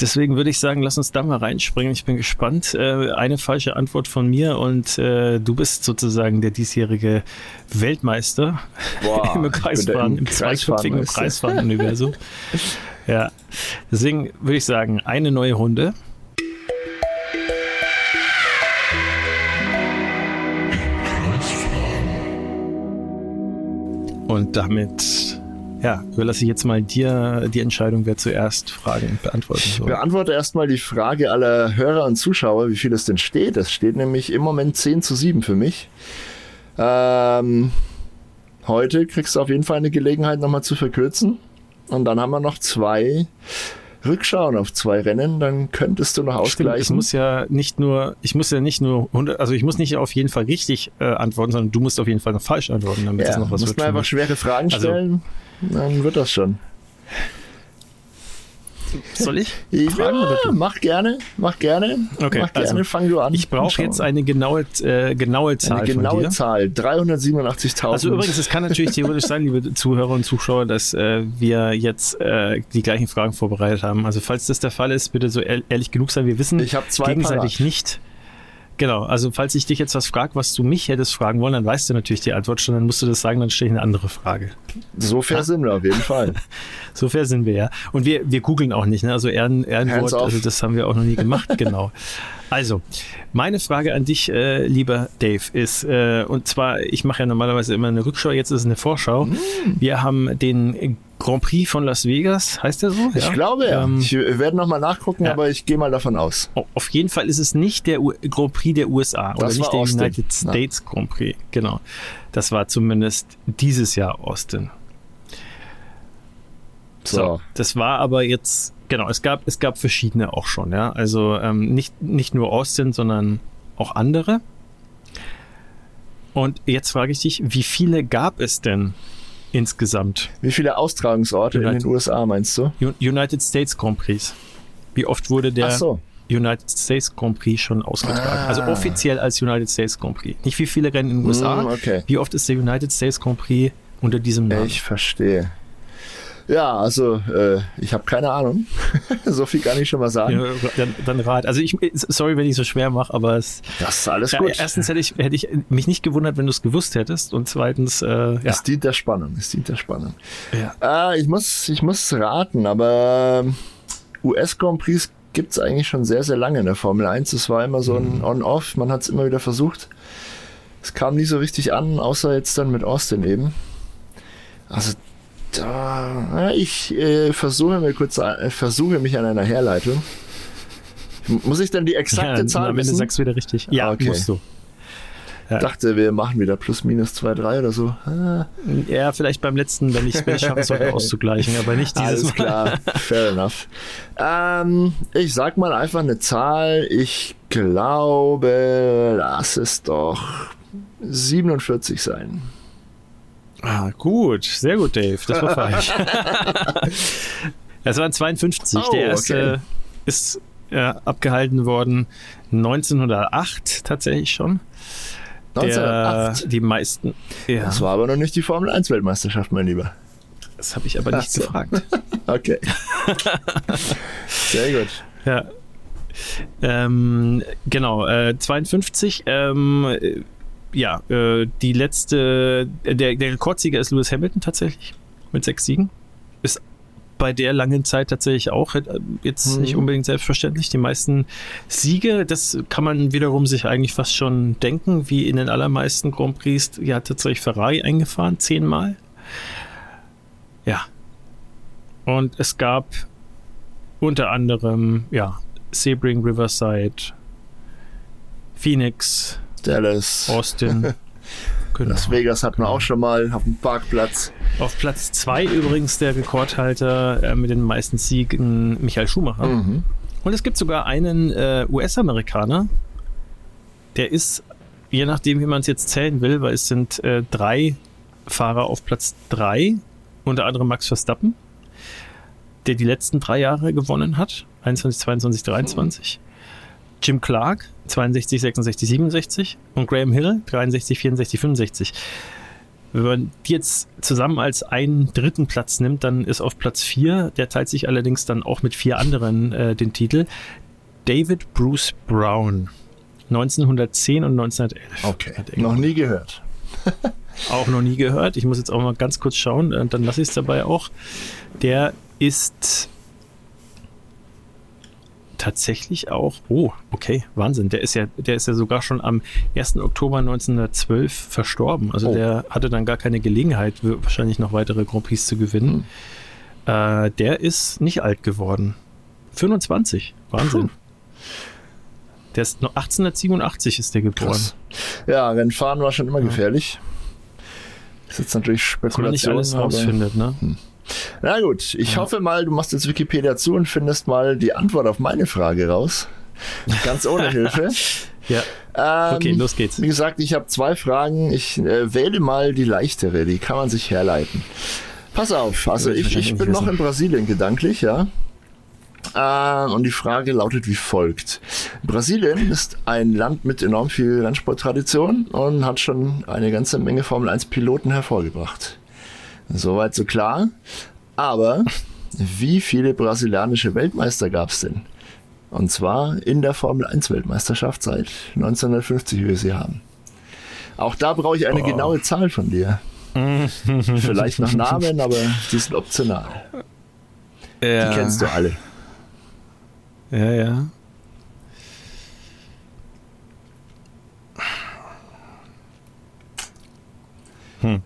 Deswegen würde ich sagen, lass uns da mal reinspringen. Ich bin gespannt. Äh, eine falsche Antwort von mir und äh, du bist sozusagen der diesjährige Weltmeister Boah, im Kreisfahren, im zweiköpfigen Kreisfahren-Universum. ja, deswegen würde ich sagen, eine neue Runde. Und damit ja, überlasse ich jetzt mal dir die Entscheidung, wer zuerst Fragen beantworten soll. Ich beantworte erstmal die Frage aller Hörer und Zuschauer, wie viel es denn steht. Es steht nämlich im Moment 10 zu 7 für mich. Ähm, heute kriegst du auf jeden Fall eine Gelegenheit, nochmal zu verkürzen. Und dann haben wir noch zwei Rückschauen auf zwei Rennen, dann könntest du noch ausgleichen. Stimmt, ich muss ja nicht nur, ich muss ja nicht nur 100, also ich muss nicht auf jeden Fall richtig äh, antworten, sondern du musst auf jeden Fall noch falsch antworten, damit ja, es noch was wird. Du musst einfach schwere Fragen also stellen, also, dann wird das schon. Soll ich? Fragen, ja, mach gerne, mach gerne. Okay, mach gerne, also, fang du an. Ich brauche jetzt eine genaue, äh, genaue Zahl. Eine genaue Zahl, 387.000. Also übrigens, es kann natürlich theoretisch sein, liebe Zuhörer und Zuschauer, dass äh, wir jetzt äh, die gleichen Fragen vorbereitet haben. Also falls das der Fall ist, bitte so ehrlich genug sein. Wir wissen ich gegenseitig parat. nicht, Genau, also falls ich dich jetzt was frage, was du mich hättest fragen wollen, dann weißt du natürlich die Antwort schon, dann musst du das sagen, dann stelle ich eine andere Frage. So fair ja? sind wir auf jeden Fall. so fair sind wir, ja. Und wir, wir googeln auch nicht, ne? Also Ehren, Ehrenwort, also das haben wir auch noch nie gemacht, genau. Also, meine Frage an dich, äh, lieber Dave, ist, äh, und zwar, ich mache ja normalerweise immer eine Rückschau, jetzt ist es eine Vorschau. Mm. Wir haben den Grand Prix von Las Vegas, heißt der so? Ich ja? glaube ja. Ähm, ich werde nochmal nachgucken, ja. aber ich gehe mal davon aus. Oh, auf jeden Fall ist es nicht der U Grand Prix der USA das oder nicht der Austin. United States ja. Grand Prix. Genau. Das war zumindest dieses Jahr Austin. So. so. das war aber jetzt, genau, es gab, es gab verschiedene auch schon, ja. Also ähm, nicht, nicht nur Austin, sondern auch andere. Und jetzt frage ich dich, wie viele gab es denn insgesamt? Wie viele Austragungsorte United, in den USA meinst du? United States Grand Prix. Wie oft wurde der so. United States Grand Prix schon ausgetragen? Ah. Also offiziell als United States Grand Prix. Nicht wie viele Rennen in den USA. Mm, okay. Wie oft ist der United States Grand Prix unter diesem Namen? Ich verstehe. Ja, also äh, ich habe keine Ahnung. so viel kann ich schon mal sagen. Ja, dann, dann rat. Also ich, sorry, wenn ich so schwer mache, aber es. Das ist alles gut. erstens hätte ich, hätte ich mich nicht gewundert, wenn du es gewusst hättest. Und zweitens, äh, ja. Es dient der Spannung. Es dient der Spannung. Ja. Äh, ich muss, ich muss raten, aber US Grand Prix gibt es eigentlich schon sehr, sehr lange in der Formel 1. Es war immer so ein mhm. On-Off. Man hat es immer wieder versucht. Es kam nie so richtig an, außer jetzt dann mit Austin eben. Also da, ich äh, versuche mir kurz, äh, versuche mich an einer Herleitung. Muss ich dann die exakte ja, Zahl am Ende sagst du wieder richtig. Ja, okay. musst du. Ja. dachte, wir machen wieder plus minus 2, 3 oder so. Ah. Ja, vielleicht beim letzten, wenn ich es schaffe, sollte auszugleichen, aber nicht dieses Alles klar, fair enough. Ähm, ich sag mal einfach eine Zahl. Ich glaube, lass es doch 47 sein. Ah, gut, sehr gut, Dave. Das war falsch. Es waren 52. Oh, Der erste okay. ist ja, abgehalten worden 1908 tatsächlich schon. 1908? Der, die meisten. Ja. Das war aber noch nicht die Formel 1 Weltmeisterschaft, mein Lieber. Das habe ich aber nicht so. gefragt. okay. Sehr gut. Ja. Ähm, genau, äh, 52. Ähm, äh, ja, äh, die letzte, der, der Rekordsieger ist Lewis Hamilton tatsächlich mit sechs Siegen. Ist bei der langen Zeit tatsächlich auch äh, jetzt mhm. nicht unbedingt selbstverständlich. Die meisten Siege, das kann man wiederum sich eigentlich fast schon denken, wie in den allermeisten Grand Prix, ja tatsächlich Ferrari eingefahren, zehnmal. Ja. Und es gab unter anderem, ja, Sebring, Riverside, Phoenix, Dallas, Austin. Genau. Las Vegas hatten wir auch schon mal auf dem Parkplatz. Auf Platz 2 übrigens der Rekordhalter äh, mit den meisten Siegen Michael Schumacher. Mhm. Und es gibt sogar einen äh, US-Amerikaner, der ist, je nachdem, wie man es jetzt zählen will, weil es sind äh, drei Fahrer auf Platz 3, unter anderem Max Verstappen, der die letzten drei Jahre gewonnen hat, 21, 22, 23. Jim Clark 62, 66, 67 und Graham Hill 63, 64, 65. Wenn man die jetzt zusammen als einen dritten Platz nimmt, dann ist auf Platz 4, der teilt sich allerdings dann auch mit vier anderen äh, den Titel, David Bruce Brown. 1910 und 1911. Okay, noch nie gehört. auch noch nie gehört. Ich muss jetzt auch mal ganz kurz schauen, äh, dann lasse ich es dabei auch. Der ist tatsächlich auch, oh, okay, Wahnsinn, der ist ja, der ist ja sogar schon am 1. Oktober 1912 verstorben. Also oh. der hatte dann gar keine Gelegenheit, wahrscheinlich noch weitere Grand Prix zu gewinnen. Hm. Äh, der ist nicht alt geworden. 25, Wahnsinn. Puh. Der ist 1887 ist der geboren. Krass. Ja, Rennfahren war schon immer ja. gefährlich. Das ist jetzt natürlich Spekulation. Dass man nicht alles rausfindet, ne? Hm. Na gut, ich ja. hoffe mal, du machst jetzt Wikipedia zu und findest mal die Antwort auf meine Frage raus. Ganz ohne Hilfe. ja. Ähm, okay, los geht's. Wie gesagt, ich habe zwei Fragen. Ich äh, wähle mal die leichtere, die kann man sich herleiten. Pass auf, also ich, ich bin noch in Brasilien gedanklich, ja. Äh, und die Frage lautet wie folgt. Brasilien ist ein Land mit enorm viel Rennsporttradition und hat schon eine ganze Menge Formel 1 Piloten hervorgebracht. Soweit so klar. Aber wie viele brasilianische Weltmeister gab es denn? Und zwar in der Formel 1 Weltmeisterschaft seit 1950, wie wir sie haben. Auch da brauche ich eine oh. genaue Zahl von dir. Vielleicht noch Namen, aber die sind optional. Ja. Die kennst du alle. Ja, ja. Hm.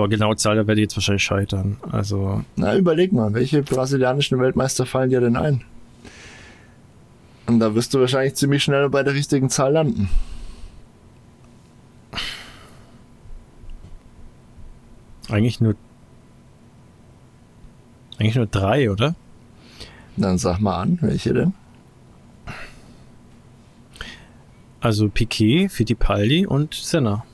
Aber genaue Zahl, da werde ich jetzt wahrscheinlich scheitern. Also. Na, überleg mal, welche brasilianischen Weltmeister fallen dir denn ein? Und da wirst du wahrscheinlich ziemlich schnell bei der richtigen Zahl landen. Eigentlich nur. Eigentlich nur drei, oder? Dann sag mal an, welche denn? Also Piquet, Fittipaldi und Senna.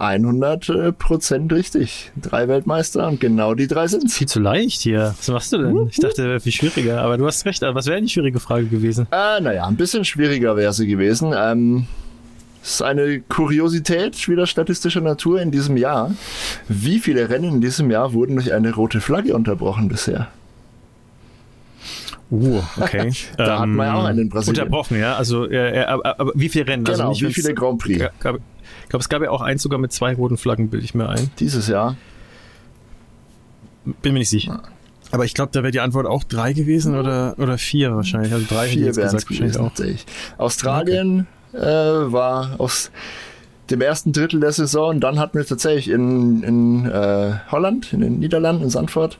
100 Prozent richtig. Drei Weltmeister und genau die drei sind Viel zu leicht hier. Was machst du denn? Ich dachte, wäre viel schwieriger, aber du hast recht. Was wäre eine schwierige Frage gewesen? Äh, naja, ein bisschen schwieriger wäre sie gewesen. Ähm, es ist eine Kuriosität wieder statistischer Natur in diesem Jahr. Wie viele Rennen in diesem Jahr wurden durch eine rote Flagge unterbrochen bisher? Uh, okay. da ähm, hatten wir ja auch einen in Brasilien. Unterbrochen, ja. Also, äh, aber, aber, wie viele Rennen? Also genau, also wie viele Grand Prix? Ich glaube, es gab ja auch eins sogar mit zwei roten Flaggen, bilde ich mir ein. Dieses Jahr? Bin mir nicht sicher. Aber ich glaube, da wäre die Antwort auch drei gewesen oder, oder vier wahrscheinlich. Also drei vier wären es gewesen, auch. Australien okay. äh, war aus dem ersten Drittel der Saison. Dann hatten wir tatsächlich in, in äh, Holland, in den Niederlanden, in Sandford,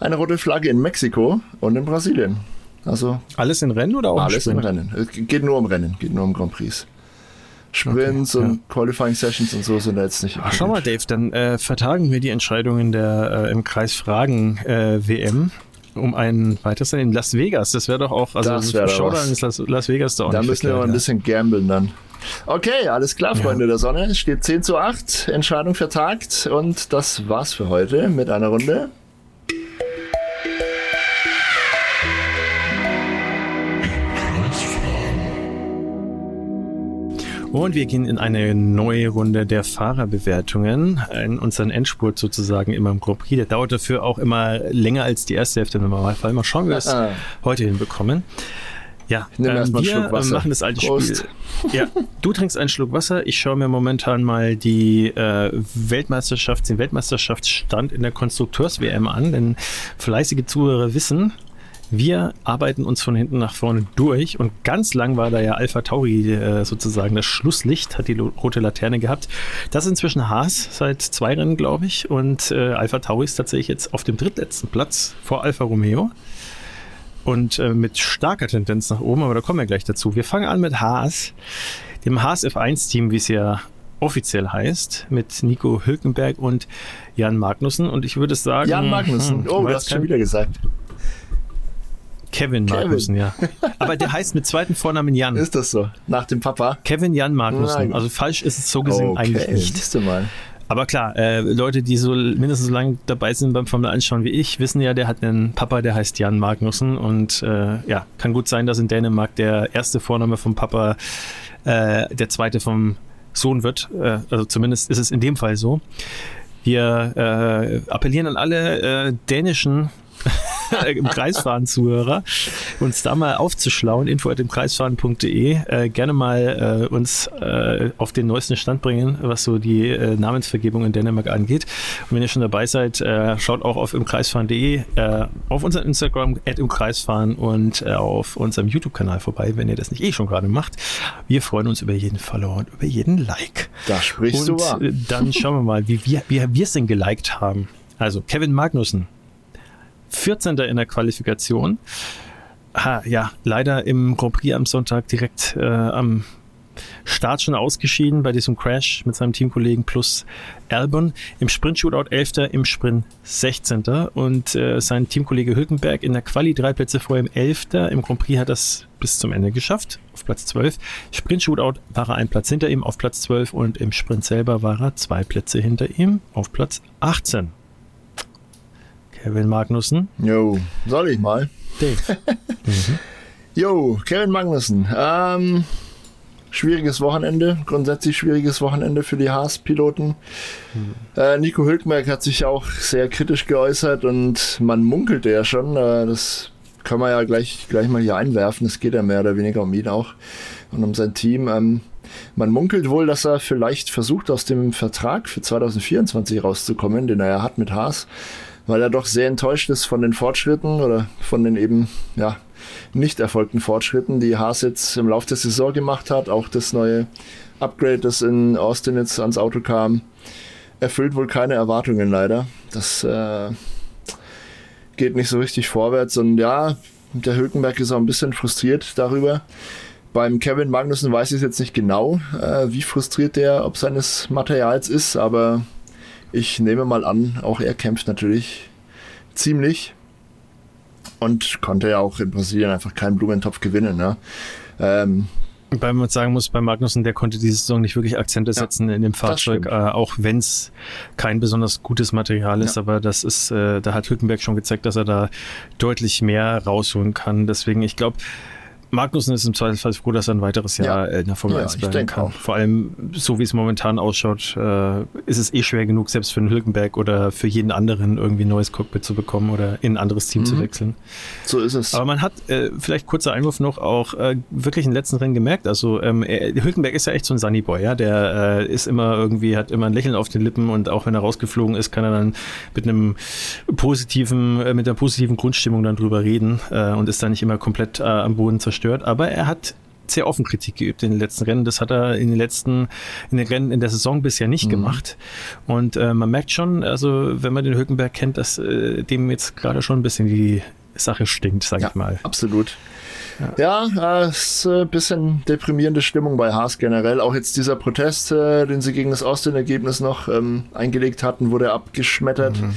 eine rote Flagge in Mexiko und in Brasilien. Also alles in Rennen oder auch alles in Rennen? Es geht nur um Rennen, geht nur um Grand Prix. Sprints okay, und ja. Qualifying Sessions und so sind da jetzt nicht. Ach, schau mal, Dave, dann äh, vertagen wir die Entscheidungen der äh, im Kreis Fragen äh, WM um ein weiteres in Las Vegas. Das wäre doch auch, also das wäre Showdown ist Las, Las Vegas da auch Da müssen wir mal ein bisschen gamblen dann. Okay, alles klar, Freunde ja. der Sonne. Es steht 10 zu 8, Entscheidung vertagt und das war's für heute mit einer Runde Und wir gehen in eine neue Runde der Fahrerbewertungen, in unseren Endspurt sozusagen immer im Grand Prix. Der dauert dafür auch immer länger als die erste Hälfte im Normalfall. Mal schauen, wie wir es ah. heute hinbekommen. Ja, ähm, erstmal einen Schluck Wasser. machen das alte Prost. Spiel. Ja, du trinkst einen Schluck Wasser. Ich schaue mir momentan mal die äh, Weltmeisterschaft, den Weltmeisterschaftsstand in der Konstrukteurs-WM an, denn fleißige Zuhörer wissen, wir arbeiten uns von hinten nach vorne durch und ganz lang war da ja Alpha Tauri äh, sozusagen das Schlusslicht, hat die rote Laterne gehabt. Das ist inzwischen Haas seit zwei Rennen, glaube ich, und äh, Alpha Tauri ist tatsächlich jetzt auf dem drittletzten Platz vor Alfa Romeo und äh, mit starker Tendenz nach oben, aber da kommen wir gleich dazu. Wir fangen an mit Haas, dem Haas F1-Team, wie es ja offiziell heißt, mit Nico Hülkenberg und Jan Magnussen. Und ich würde sagen. Jan Magnussen, hm, oh, du hast schon wieder gesagt. Kevin, Kevin Magnussen, ja. Aber der heißt mit zweiten Vornamen Jan. Ist das so? Nach dem Papa? Kevin Jan Magnussen. Nein. Also falsch ist es so gesehen okay. eigentlich nicht. Siehst du mal. Aber klar, äh, Leute, die so mindestens so lange dabei sind beim Formel 1 schauen wie ich, wissen ja, der hat einen Papa, der heißt Jan Magnussen. Und äh, ja, kann gut sein, dass in Dänemark der erste Vorname vom Papa äh, der zweite vom Sohn wird. Äh, also zumindest ist es in dem Fall so. Wir äh, appellieren an alle äh, dänischen im Kreisfahren Zuhörer, uns da mal aufzuschlauen, info at imkreisfahren.de, äh, gerne mal äh, uns äh, auf den neuesten Stand bringen, was so die äh, Namensvergebung in Dänemark angeht. Und wenn ihr schon dabei seid, äh, schaut auch auf imkreisfahren.de, äh, auf unserem Instagram at imkreisfahren und äh, auf unserem YouTube-Kanal vorbei, wenn ihr das nicht eh schon gerade macht. Wir freuen uns über jeden Follower und über jeden Like. Da sprichst und, du wahr. Dann schauen wir mal, wie wir wie wir es denn geliked haben. Also Kevin Magnussen, 14. in der Qualifikation. Ha, ja, leider im Grand Prix am Sonntag direkt äh, am Start schon ausgeschieden bei diesem Crash mit seinem Teamkollegen plus Albon. Im Sprint-Shootout 11., im Sprint 16. Und äh, sein Teamkollege Hülkenberg in der Quali drei Plätze vor ihm 11. Im Grand Prix hat es bis zum Ende geschafft, auf Platz 12. Sprint-Shootout war er ein Platz hinter ihm auf Platz 12 und im Sprint selber war er zwei Plätze hinter ihm auf Platz 18. Kevin Magnussen. Jo, soll ich mal? Dave. mhm. Jo, Kevin Magnussen. Ähm, schwieriges Wochenende, grundsätzlich schwieriges Wochenende für die Haas-Piloten. Mhm. Äh, Nico Hülkenberg hat sich auch sehr kritisch geäußert und man munkelte ja schon, äh, das kann man ja gleich, gleich mal hier einwerfen, es geht ja mehr oder weniger um ihn auch und um sein Team. Ähm, man munkelt wohl, dass er vielleicht versucht, aus dem Vertrag für 2024 rauszukommen, den er ja hat mit Haas weil er doch sehr enttäuscht ist von den Fortschritten oder von den eben ja, nicht erfolgten Fortschritten, die Haas jetzt im Laufe der Saison gemacht hat. Auch das neue Upgrade, das in Austin jetzt ans Auto kam, erfüllt wohl keine Erwartungen leider. Das äh, geht nicht so richtig vorwärts und ja, der Hülkenberg ist auch ein bisschen frustriert darüber. Beim Kevin Magnussen weiß ich jetzt nicht genau, äh, wie frustriert der ob seines Materials ist, aber ich nehme mal an, auch er kämpft natürlich ziemlich und konnte ja auch in Brasilien einfach keinen Blumentopf gewinnen. Ne? Ähm, weil man sagen muss, bei Magnussen, der konnte diese Saison nicht wirklich Akzente setzen ja, in dem Fahrzeug, äh, auch wenn es kein besonders gutes Material ist, ja. aber das ist, äh, da hat Hülkenberg schon gezeigt, dass er da deutlich mehr rausholen kann. Deswegen, ich glaube, Magnussen ist im Zweifelsfall froh, dass er ein weiteres Jahr ja. in der Formel ja, 1 bleiben kann. Auch. Vor allem, so wie es momentan ausschaut, äh, ist es eh schwer genug, selbst für einen Hülkenberg oder für jeden anderen irgendwie ein neues Cockpit zu bekommen oder in ein anderes Team mhm. zu wechseln. So ist es. Aber man hat, äh, vielleicht kurzer Einwurf noch, auch äh, wirklich in den letzten Rennen gemerkt, also ähm, er, Hülkenberg ist ja echt so ein Sunnyboy, ja, der äh, ist immer irgendwie, hat immer ein Lächeln auf den Lippen und auch wenn er rausgeflogen ist, kann er dann mit einem positiven, äh, mit einer positiven Grundstimmung dann drüber reden äh, und ist dann nicht immer komplett am Boden zerstört zerstört, aber er hat sehr offen Kritik geübt in den letzten Rennen. Das hat er in den letzten, in den Rennen in der Saison bisher nicht mhm. gemacht. Und äh, man merkt schon, also wenn man den Hülkenberg kennt, dass äh, dem jetzt gerade schon ein bisschen die Sache stinkt, sag ja, ich mal. Absolut. Ja, ja äh, ist ein bisschen deprimierende Stimmung bei Haas generell. Auch jetzt dieser Protest, äh, den sie gegen das Austin-Ergebnis noch ähm, eingelegt hatten, wurde abgeschmettert. Mhm.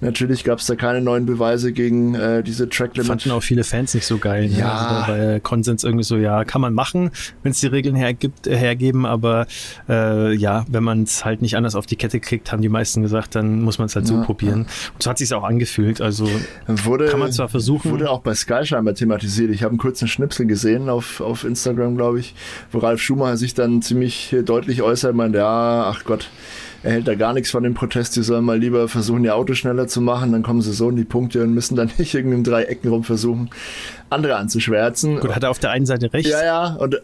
Natürlich gab es da keine neuen Beweise gegen äh, diese Track Limit. Fanden auch viele Fans nicht so geil. Ne? Ja. Also war Konsens irgendwie so, ja, kann man machen, wenn es die Regeln hergibt, äh, hergeben, aber äh, ja, wenn man es halt nicht anders auf die Kette kriegt, haben die meisten gesagt, dann muss man es halt ja, so probieren. Ja. Und so hat sich auch angefühlt. Also wurde, kann man zwar versuchen. Wurde auch bei Sky scheinbar thematisiert. Ich habe einen kurzen Schnipsel gesehen auf, auf Instagram, glaube ich, wo Ralf Schumacher sich dann ziemlich deutlich äußert, meint, ja, ach Gott, er hält da gar nichts von dem Protest. Die sollen mal lieber versuchen, ihr Auto schneller zu machen, dann kommen sie so in die Punkte und müssen dann nicht irgendwie im Dreiecken rum versuchen, andere anzuschwärzen. Gut, hat er auf der einen Seite recht. Ja, ja, und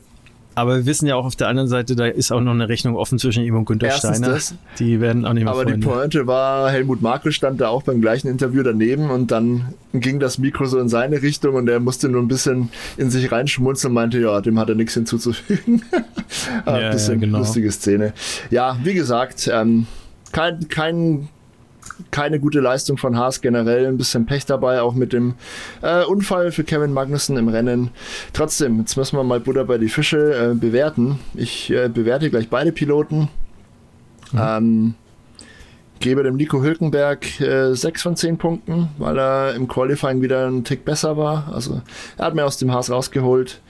aber wir wissen ja auch auf der anderen Seite, da ist auch noch eine Rechnung offen zwischen ihm und Günter Erstens Steiner. das. Die werden auch nicht mehr Aber Freunde. die Pointe war, Helmut Marko stand da auch beim gleichen Interview daneben und dann ging das Mikro so in seine Richtung und er musste nur ein bisschen in sich reinschmunzeln und meinte, ja, dem hat er nichts hinzuzufügen. Ein Ja, bisschen ja, genau. lustige Szene. Ja, wie gesagt, ähm, kein, kein, keine gute Leistung von Haas generell, ein bisschen Pech dabei, auch mit dem äh, Unfall für Kevin Magnussen im Rennen. Trotzdem, jetzt müssen wir mal Butter bei die Fische äh, bewerten. Ich äh, bewerte gleich beide Piloten. Ähm, gebe dem Nico Hülkenberg äh, 6 von 10 Punkten, weil er im Qualifying wieder einen Tick besser war. Also er hat mir aus dem Haas rausgeholt.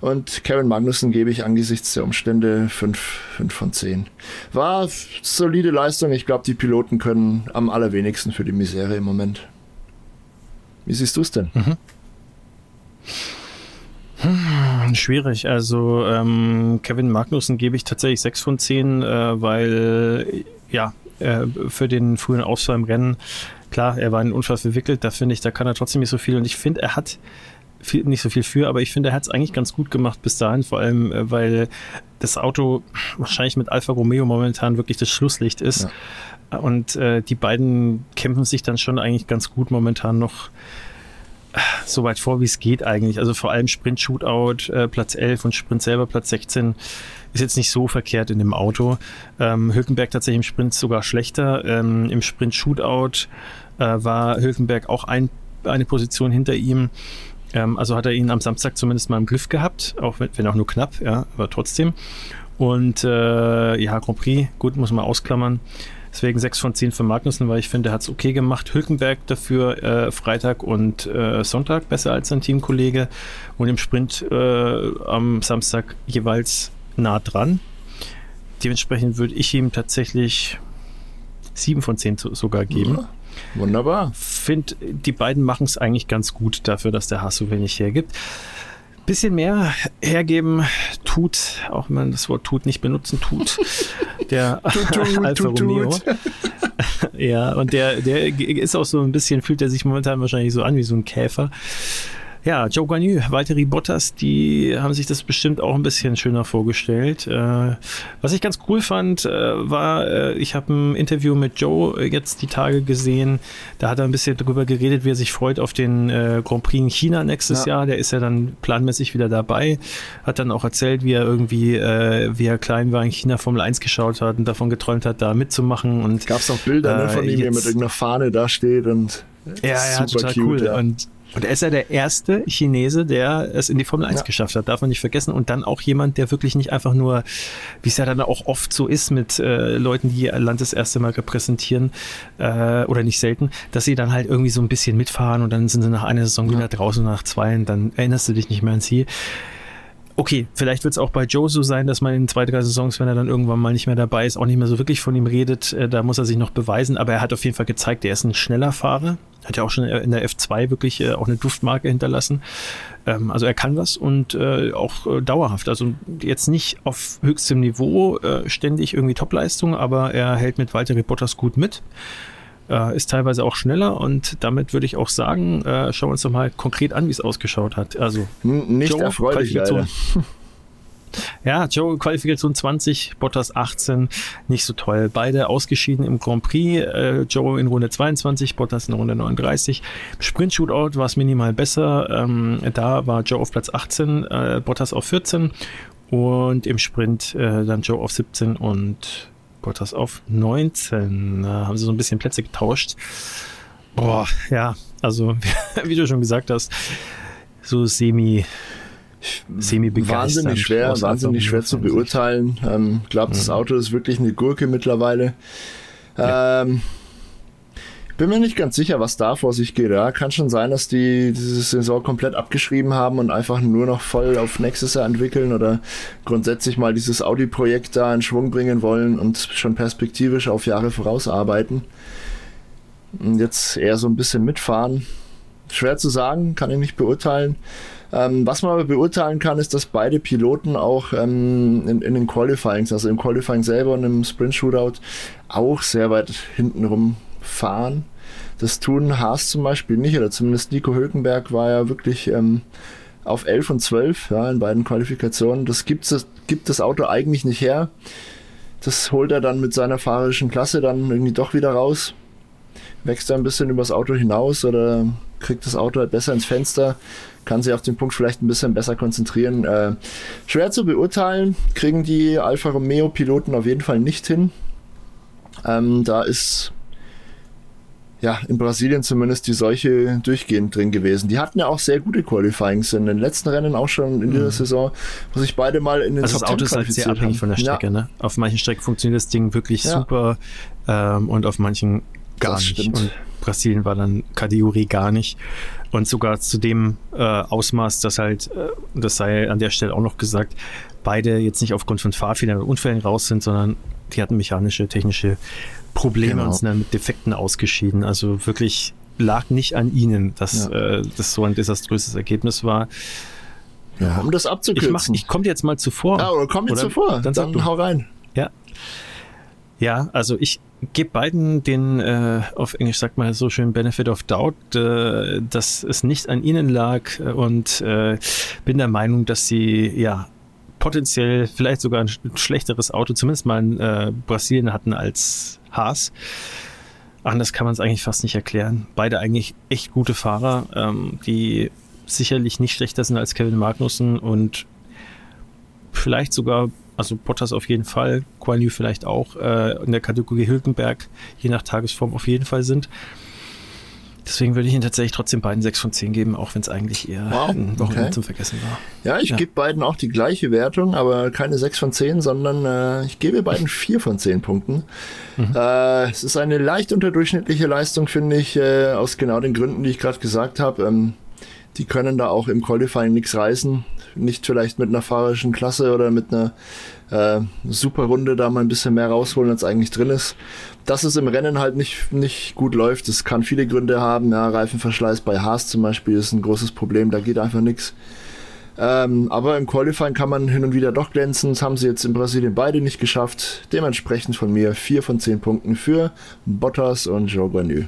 Und Kevin Magnussen gebe ich angesichts der Umstände 5, 5 von 10. War solide Leistung. Ich glaube, die Piloten können am allerwenigsten für die Misere im Moment. Wie siehst du es denn? Schwierig. Also ähm, Kevin Magnussen gebe ich tatsächlich 6 von 10, äh, weil ja, äh, für den frühen Ausfall im Rennen, klar, er war in den Unfall verwickelt, da finde ich, da kann er trotzdem nicht so viel. Und ich finde, er hat viel, nicht so viel für, aber ich finde, er hat es eigentlich ganz gut gemacht bis dahin, vor allem, äh, weil das Auto wahrscheinlich mit Alfa Romeo momentan wirklich das Schlusslicht ist. Und äh, die beiden kämpfen sich dann schon eigentlich ganz gut momentan noch so weit vor, wie es geht eigentlich. Also vor allem Sprint-Shootout, äh, Platz 11 und Sprint selber Platz 16 ist jetzt nicht so verkehrt in dem Auto. Ähm, Hülkenberg tatsächlich im Sprint sogar schlechter. Ähm, Im Sprint-Shootout äh, war Hülkenberg auch ein, eine Position hinter ihm. Ähm, also hat er ihn am Samstag zumindest mal im Griff gehabt, auch wenn, wenn auch nur knapp, ja, aber trotzdem. Und äh, ja, Grand Prix, gut, muss man ausklammern. Deswegen 6 von 10 für Magnussen, weil ich finde, er hat es okay gemacht. Hülkenberg dafür äh, Freitag und äh, Sonntag besser als sein Teamkollege. Und im Sprint äh, am Samstag jeweils nah dran. Dementsprechend würde ich ihm tatsächlich 7 von 10 so- sogar geben. Ja, wunderbar. Finde, die beiden machen es eigentlich ganz gut dafür, dass der Haas so wenig hergibt. Bisschen mehr hergeben tut, auch wenn man das Wort tut nicht benutzen, tut der Alfa Romeo. ja, und der, der ist auch so ein bisschen, fühlt er sich momentan wahrscheinlich so an wie so ein Käfer. Ja, Joe Guanyu, Valtteri Bottas, die haben sich das bestimmt auch ein bisschen schöner vorgestellt. Äh, was ich ganz cool fand, äh, war, äh, ich habe ein Interview mit Joe jetzt die Tage gesehen. Da hat er ein bisschen darüber geredet, wie er sich freut auf den Grand Prix in China nächstes Ja. Jahr. Der ist ja dann planmäßig wieder dabei. Hat dann auch erzählt, wie er irgendwie, wie er klein war in China Formel 1 geschaut hat und davon geträumt hat, da mitzumachen. Und Gab es auch Bilder ne, Äh, von ihm, wie er mit irgendeiner Fahne da steht und Ja, ja, super total cute, cool. ja. Und, und er ist ja der erste Chinese, der es in die Formel 1 Ja. geschafft hat, darf man nicht vergessen. Und dann auch jemand, der wirklich nicht einfach nur, wie es ja dann auch oft so ist mit äh, Leuten, die ihr Land das erste Mal repräsentieren, äh, oder nicht selten, dass sie dann halt irgendwie so ein bisschen mitfahren und dann sind sie nach einer Saison wieder draußen nach zwei und dann erinnerst du dich nicht mehr an sie. Okay, vielleicht wird es auch bei Joe so sein, dass man in zwei, drei Saisons, wenn er dann irgendwann mal nicht mehr dabei ist, auch nicht mehr so wirklich von ihm redet. Äh, da muss er sich noch beweisen. Aber er hat auf jeden Fall gezeigt, er ist ein schneller Fahrer. Hat ja auch schon in der F2 wirklich äh, auch eine Duftmarke hinterlassen. Ähm, also er kann was und äh, auch dauerhaft. Also jetzt nicht auf höchstem Niveau ständig irgendwie Topleistung, aber er hält mit Walter Bottas gut mit. Äh, ist teilweise auch schneller und damit würde ich auch sagen, äh, schauen wir uns doch mal konkret an, wie es ausgeschaut hat. Also nicht Joe, erfreulich leider. Ja, Joe, Qualifikation 20, Bottas 18, nicht so toll. Beide ausgeschieden im Grand Prix. Äh, Joe in Runde 22, Bottas in Runde 39. Im Sprint-Shootout war es minimal besser. Ähm, da war Joe auf Platz 18, äh, Bottas auf 14 und im Sprint äh, dann Joe auf 17 und Bottas auf 19. Da haben sie so ein bisschen Plätze getauscht. Boah, ja, also wie du schon gesagt hast, so semi semi. Wahnsinnig schwer, wahnsinnig schwer zu beurteilen. Ähm, glaube, das Mhm. Auto ist wirklich eine Gurke mittlerweile. Ähm, bin mir nicht ganz sicher, was da vor sich geht. Ja, kann schon sein, dass die diese Saison komplett abgeschrieben haben und einfach nur noch voll auf nächstes Jahr entwickeln oder grundsätzlich mal dieses Audi-Projekt da in Schwung bringen wollen und schon perspektivisch auf Jahre vorausarbeiten. Und jetzt eher so ein bisschen mitfahren. Schwer zu sagen, kann ich nicht beurteilen. Ähm, was man aber beurteilen kann, ist, dass beide Piloten auch ähm, in, in, den Qualifyings, also im Qualifying selber und im Sprint Shootout, auch sehr weit hinten rum fahren. Das tun Haas zum Beispiel nicht, oder zumindest Nico Hülkenberg war ja wirklich ähm, auf 11 und 12 ja, in beiden Qualifikationen. Das gibt, gibt das Auto eigentlich nicht her. Das holt er dann mit seiner fahrerischen Klasse dann irgendwie doch wieder raus. Wächst er ein bisschen übers Auto hinaus oder kriegt das Auto halt besser ins Fenster kann sich auf den Punkt vielleicht ein bisschen besser konzentrieren. Äh, schwer zu beurteilen, kriegen die Alfa Romeo-Piloten auf jeden Fall nicht hin. Ähm, da ist ja in Brasilien zumindest die Seuche durchgehend drin gewesen. Die hatten ja auch sehr gute Qualifyings in den letzten Rennen auch schon in dieser mhm. Saison, wo sich beide mal in den also Top das Auto ist halt sehr abhängig haben. von der Strecke. Ja. Ne? Auf manchen Strecken funktioniert das Ding wirklich ja. super ähm, und auf manchen gar das nicht. Stimmt. Und Brasilien war dann Kategorie gar nicht. Und sogar zu dem äh, Ausmaß, dass halt, äh, das sei an der Stelle auch noch gesagt, beide jetzt nicht aufgrund von Fahrfehlern oder Unfällen raus sind, sondern die hatten mechanische, technische Probleme genau. und sind dann mit Defekten ausgeschieden. Also wirklich lag nicht an ihnen, dass ja. äh, das so ein desaströses Ergebnis war. Ja, um das abzukürzen. Ich, ich komme jetzt mal zuvor. Ja, oder komm mir zuvor. Dann, dann hau rein. Ja. Ja, also ich gebe beiden den, äh, auf Englisch sagt man so schön, Benefit of Doubt, äh, dass es nicht an ihnen lag und äh, bin der Meinung, dass sie ja potenziell vielleicht sogar ein schlechteres Auto, zumindest mal in äh, Brasilien hatten als Haas. Anders kann man es eigentlich fast nicht erklären. Beide eigentlich echt gute Fahrer, ähm, die sicherlich nicht schlechter sind als Kevin Magnussen und vielleicht sogar also Bottas auf jeden Fall, Guan Yu vielleicht auch, äh, in der Kategorie Hülkenberg, je nach Tagesform auf jeden Fall sind. Deswegen würde ich Ihnen tatsächlich trotzdem beiden 6 von 10 geben, auch wenn es eigentlich eher wow, ein Wochenende okay. zum Vergessen war. Ja, ich ja. gebe beiden auch die gleiche Wertung, aber keine 6 von 10, sondern äh, ich gebe beiden 4 von 10 Punkten. Mhm. Äh, es ist eine leicht unterdurchschnittliche Leistung, finde ich, äh, aus genau den Gründen, die ich gerade gesagt habe. Ähm, die können da auch im Qualifying nichts reißen. Nicht vielleicht mit einer fahrerischen Klasse oder mit einer äh, super Runde da mal ein bisschen mehr rausholen, als eigentlich drin ist. Dass es im Rennen halt nicht, nicht gut läuft, das kann viele Gründe haben. Ja, Reifenverschleiß bei Haas zum Beispiel ist ein großes Problem, da geht einfach nichts. Ähm, aber im Qualifying kann man hin und wieder doch glänzen. Das haben sie jetzt in Brasilien beide nicht geschafft. Dementsprechend von mir 4 von 10 Punkten für Bottas und Joe Guanyu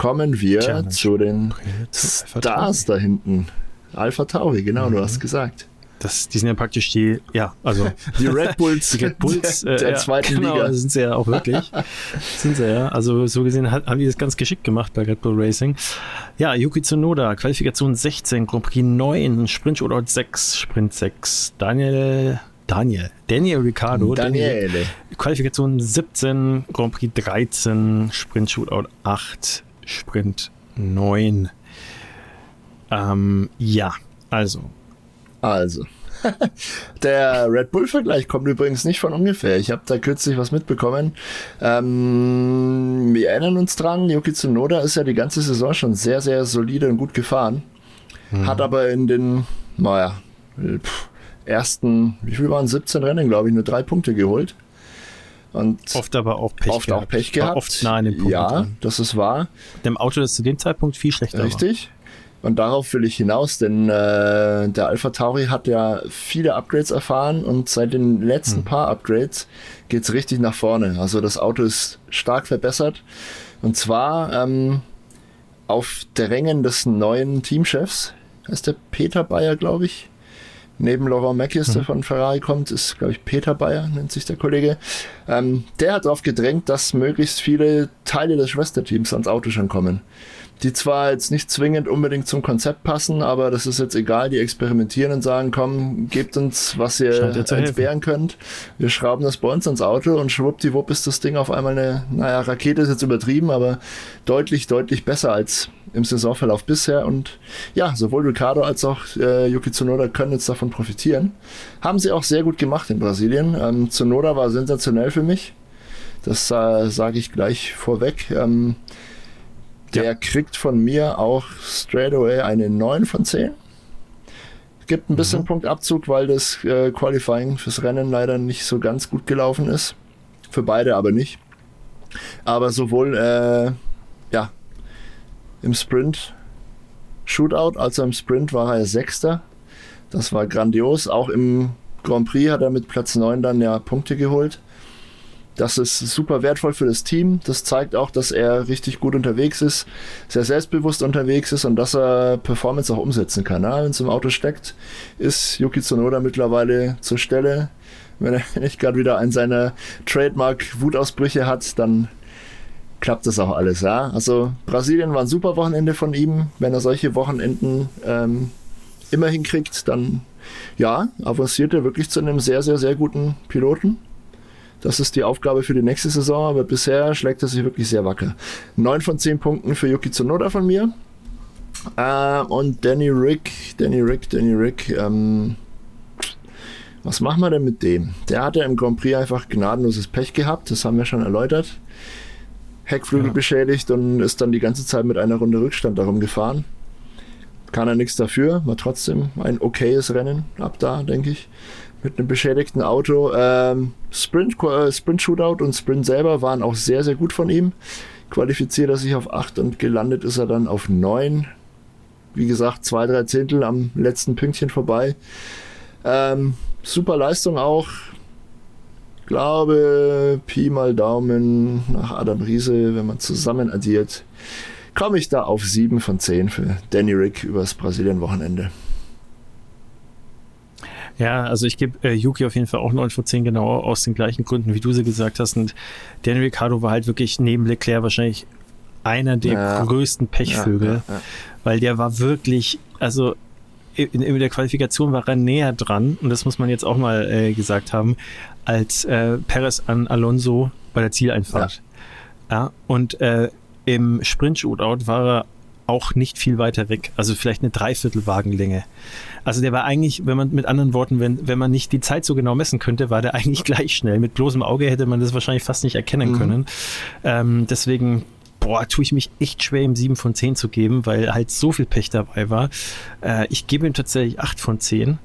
kommen wir Challenge. zu den Stars da hinten. Alpha Tauri, genau, mhm. du hast gesagt. Das, die sind ja praktisch die, ja, also die Red Bulls, die Red Bulls der, der äh, zweiten genau, Liga. sind sie ja auch wirklich. sind sie ja. Also so gesehen haben die das ganz geschickt gemacht bei Red Bull Racing. Ja, Yuki Tsunoda, Qualifikation 16, Grand Prix 9, Sprint Shootout 6, Sprint 6. Daniel, Daniel, Daniel Ricciardo. Daniel, Qualifikation 17, Grand Prix 13, Sprint Shootout 8, Sprint 9. Ähm, ja, also. Also. Der Red Bull-Vergleich kommt übrigens nicht von ungefähr. Ich habe da kürzlich was mitbekommen. Ähm, wir erinnern uns dran, Yuki Tsunoda ist ja die ganze Saison schon sehr, sehr solide und gut gefahren. Mhm. Hat aber in den, naja, ersten, wie viel waren 17 Rennen, glaube ich, nur drei Punkte geholt. Und oft aber auch Pech oft gehabt. Auch Pech gehabt. Oft nah an den Punkt. Ja, dran. das ist wahr. Dem Auto, das zu dem Zeitpunkt viel schlechter Richtig. war. Richtig. Und darauf will ich hinaus, denn äh, der Alpha Tauri hat ja viele Upgrades erfahren und seit den letzten hm. paar Upgrades geht's richtig nach vorne. Also das Auto ist stark verbessert. Und zwar ähm, auf der Rängen des neuen Teamchefs, heißt der Peter Bayer, glaube ich neben Laurent Mackies, der mhm. von Ferrari kommt, ist, glaube ich, Peter Bayer, nennt sich der Kollege. Ähm, der hat darauf gedrängt, dass möglichst viele Teile des Schwesterteams ans Auto schon kommen die zwar jetzt nicht zwingend unbedingt zum Konzept passen, aber das ist jetzt egal, die experimentieren und sagen, komm, gebt uns, was ihr entbehren könnt. Wir schrauben das bei uns ans Auto und schwuppdiwupp ist das Ding auf einmal eine, naja, Rakete ist jetzt übertrieben, aber deutlich, deutlich besser als im Saisonverlauf bisher und ja, sowohl Ricardo als auch äh, Yuki Tsunoda können jetzt davon profitieren. Haben sie auch sehr gut gemacht in Brasilien. Ähm, Tsunoda war sensationell für mich. Das äh, sage ich gleich vorweg. Ähm, der ja. kriegt von mir auch straight away eine 9 von 10. Gibt ein bisschen mhm. Punktabzug, weil das äh, Qualifying fürs Rennen leider nicht so ganz gut gelaufen ist. Für beide aber nicht. Aber sowohl äh, ja, im Sprint Shootout, also im Sprint war er Sechster. Das war grandios. Auch im Grand Prix hat er mit Platz 9 dann ja Punkte geholt. Das ist super wertvoll für das Team. Das zeigt auch, dass er richtig gut unterwegs ist, sehr selbstbewusst unterwegs ist und dass er Performance auch umsetzen kann. Ja, Wenn es im Auto steckt, ist Yuki Tsunoda mittlerweile zur Stelle. Wenn er nicht gerade wieder einen seiner Trademark-Wutausbrüche hat, dann klappt das auch alles. Ja? Also Brasilien war ein super Wochenende von ihm. Wenn er solche Wochenenden ähm, immer hinkriegt, dann ja, avanciert er wirklich zu einem sehr, sehr, sehr guten Piloten. Das ist die Aufgabe für die nächste Saison, aber bisher schlägt er sich wirklich sehr wacker. 9 von 10 Punkten für Yuki Tsunoda von mir. Äh, und Danny Rick, Danny Rick, Danny Rick, ähm, was machen wir denn mit dem? Der hatte im Grand Prix einfach gnadenloses Pech gehabt, das haben wir schon erläutert. Heckflügel ja. beschädigt und ist dann die ganze Zeit mit einer Runde Rückstand darum gefahren. Kann er nichts dafür, war trotzdem ein okayes Rennen ab da, denke ich mit einem beschädigten Auto. Ähm, Sprint, äh, Sprint Shootout und Sprint selber waren auch sehr, sehr gut von ihm. Qualifiziert er sich auf 8 und gelandet ist er dann auf 9. Wie gesagt, zwei, drei Zehntel am letzten Pünktchen vorbei. Ähm, super Leistung auch. Glaube, Pi mal Daumen nach Adam Riese, wenn man zusammen addiert, komme ich da auf 7 von 10 für Danny Rick übers Brasilien-Wochenende. Ja, also ich gebe äh, Yuki auf jeden Fall auch 9 von 10 genau aus den gleichen Gründen, wie du sie gesagt hast. Und Daniel Ricciardo war halt wirklich neben Leclerc wahrscheinlich einer der ja. größten Pechvögel, ja, ja, weil der war wirklich, also in, in, der Qualifikation war er näher dran, und das muss man jetzt auch mal äh, gesagt haben, als äh, Perez an Alonso bei der Zieleinfahrt. Ja, und äh, im Sprint-Shootout war er auch nicht viel weiter weg, also vielleicht eine Dreiviertelwagenlänge. Also der war eigentlich, wenn man mit anderen Worten, wenn, wenn man nicht die Zeit so genau messen könnte, war der eigentlich gleich schnell. Mit bloßem Auge hätte man das wahrscheinlich fast nicht erkennen mhm. können. Ähm, deswegen boah, tue ich mich echt schwer, ihm 7 von 10 zu geben, weil halt so viel Pech dabei war. Äh, ich gebe ihm tatsächlich 8 von 10.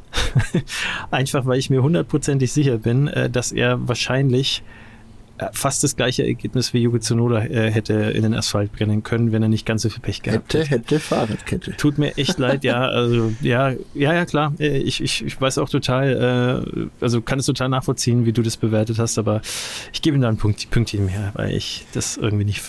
Einfach, weil ich mir hundertprozentig sicher bin, äh, dass er wahrscheinlich fast das gleiche Ergebnis wie Yuki Tsunoda äh, hätte in den Asphalt brennen können, wenn er nicht ganz so viel Pech gehabt hätte. Hätte, hätte Fahrradkette. Tut mir echt leid, ja, also ja, ja, ja, klar. Äh, ich, ich, ich weiß auch total, äh, also kann es total nachvollziehen, wie du das bewertet hast, aber ich gebe ihm da ein Punkt, Pünktchen mehr, weil ich das irgendwie nicht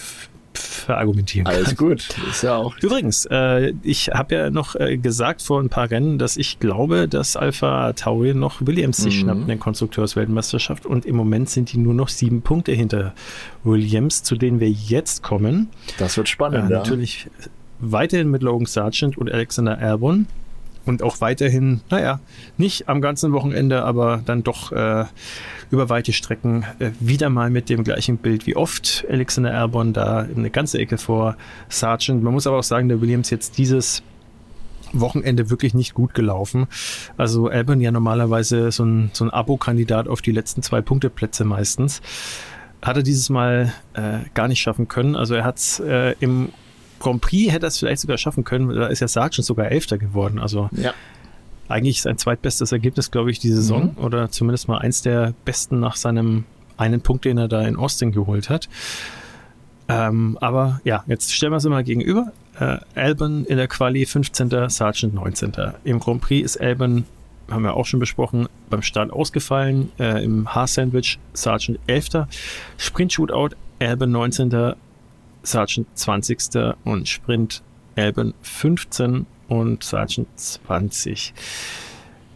verargumentieren kann. Alles gut, ist ja auch. Übrigens, äh, ich habe ja noch äh, gesagt vor ein paar Rennen, dass ich glaube, dass Alpha Tauri noch Williams sich mhm. schnappt in der Konstrukteursweltmeisterschaft und im Moment sind die nur noch sieben Punkte hinter Williams, zu denen wir jetzt kommen. Das wird spannend, äh, ja. Natürlich weiterhin mit Logan Sargent und Alexander Albon und auch weiterhin, naja, nicht am ganzen Wochenende, aber dann doch äh, über weite Strecken äh, wieder mal mit dem gleichen Bild wie oft. Alexander Albon da eine ganze Ecke vor Sargent. Man muss aber auch sagen, der Williams jetzt dieses Wochenende wirklich nicht gut gelaufen. Also Albon ja normalerweise so ein, so ein Abo-Kandidat auf die letzten zwei Punkteplätze meistens. Hat er dieses Mal äh, gar nicht schaffen können. Also er hat es äh, im Grand Prix hätte er es vielleicht sogar schaffen können. Da ist ja Sargent sogar Elfter geworden. Also ja eigentlich sein zweitbestes Ergebnis, glaube ich, die Saison mhm. oder zumindest mal eins der besten nach seinem einen Punkt, den er da in Austin geholt hat. Ähm, aber ja, jetzt stellen wir es mal gegenüber. Äh, Albon in der Quali 15., Sargent 19. Im Grand Prix ist Albon, haben wir auch schon besprochen, beim Start ausgefallen. Äh, Im Haar-Sandwich Sargent 11. Sprint-Shootout Albon 19. Sargent 20. und Sprint Albon 15 und Sergeant 20.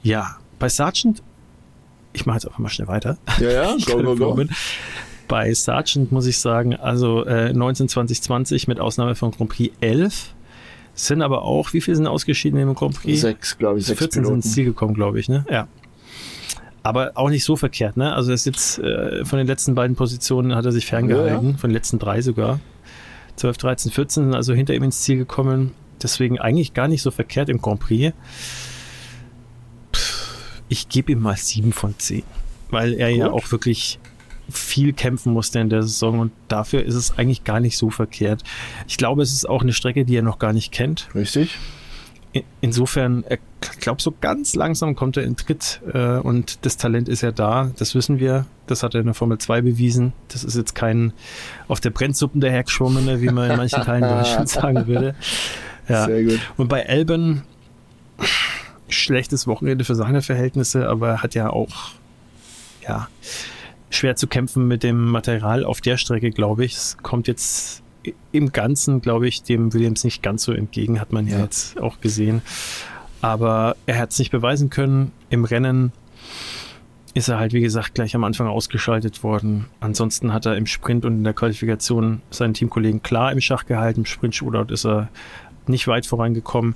Ja, bei Sergeant, ich mache jetzt einfach mal schnell weiter. Ja, ja, go, go, go. Bei Sergeant muss ich sagen, also äh, 19, 20, 20 mit Ausnahme von Grand Prix 11 sind aber auch, wie viele sind ausgeschieden im Grand Prix? Sechs, glaube ich. Sechs 14 Piloten. sind ins Ziel gekommen, glaube ich, ne? Ja. Aber auch nicht so verkehrt, ne? Also er ist jetzt äh, von den letzten beiden Positionen hat er sich ferngehalten, ja, ja. von den letzten drei sogar. 12, 13, 14 sind also hinter ihm ins Ziel gekommen. Deswegen eigentlich gar nicht so verkehrt im Grand Prix. Ich gebe ihm mal 7 von 10, weil er Gut. ja auch wirklich viel kämpfen musste in der Saison und dafür ist es eigentlich gar nicht so verkehrt. Ich glaube, es ist auch eine Strecke, die er noch gar nicht kennt. Richtig. Insofern, ich glaube, so ganz langsam kommt er in Tritt äh, und das Talent ist ja da, das wissen wir. Das hat er in der Formel 2 bewiesen. Das ist jetzt kein auf der Brennsuppen dahergeschwommene, wie man in manchen Teilen Deutschland sagen würde. Ja. Sehr gut. Und bei Elben, schlechtes Wochenende für seine Verhältnisse, aber er hat ja auch, ja, schwer zu kämpfen mit dem Material auf der Strecke, glaube ich. Es kommt jetzt im Ganzen, glaube ich, dem Williams nicht ganz so entgegen, hat man ja, ja jetzt auch gesehen. Aber er hat es nicht beweisen können. Im Rennen ist er halt, wie gesagt, gleich am Anfang ausgeschaltet worden. Ansonsten hat er im Sprint und in der Qualifikation seinen Teamkollegen klar im Schach gehalten. Im Sprint-Shootout ist er nicht weit vorangekommen.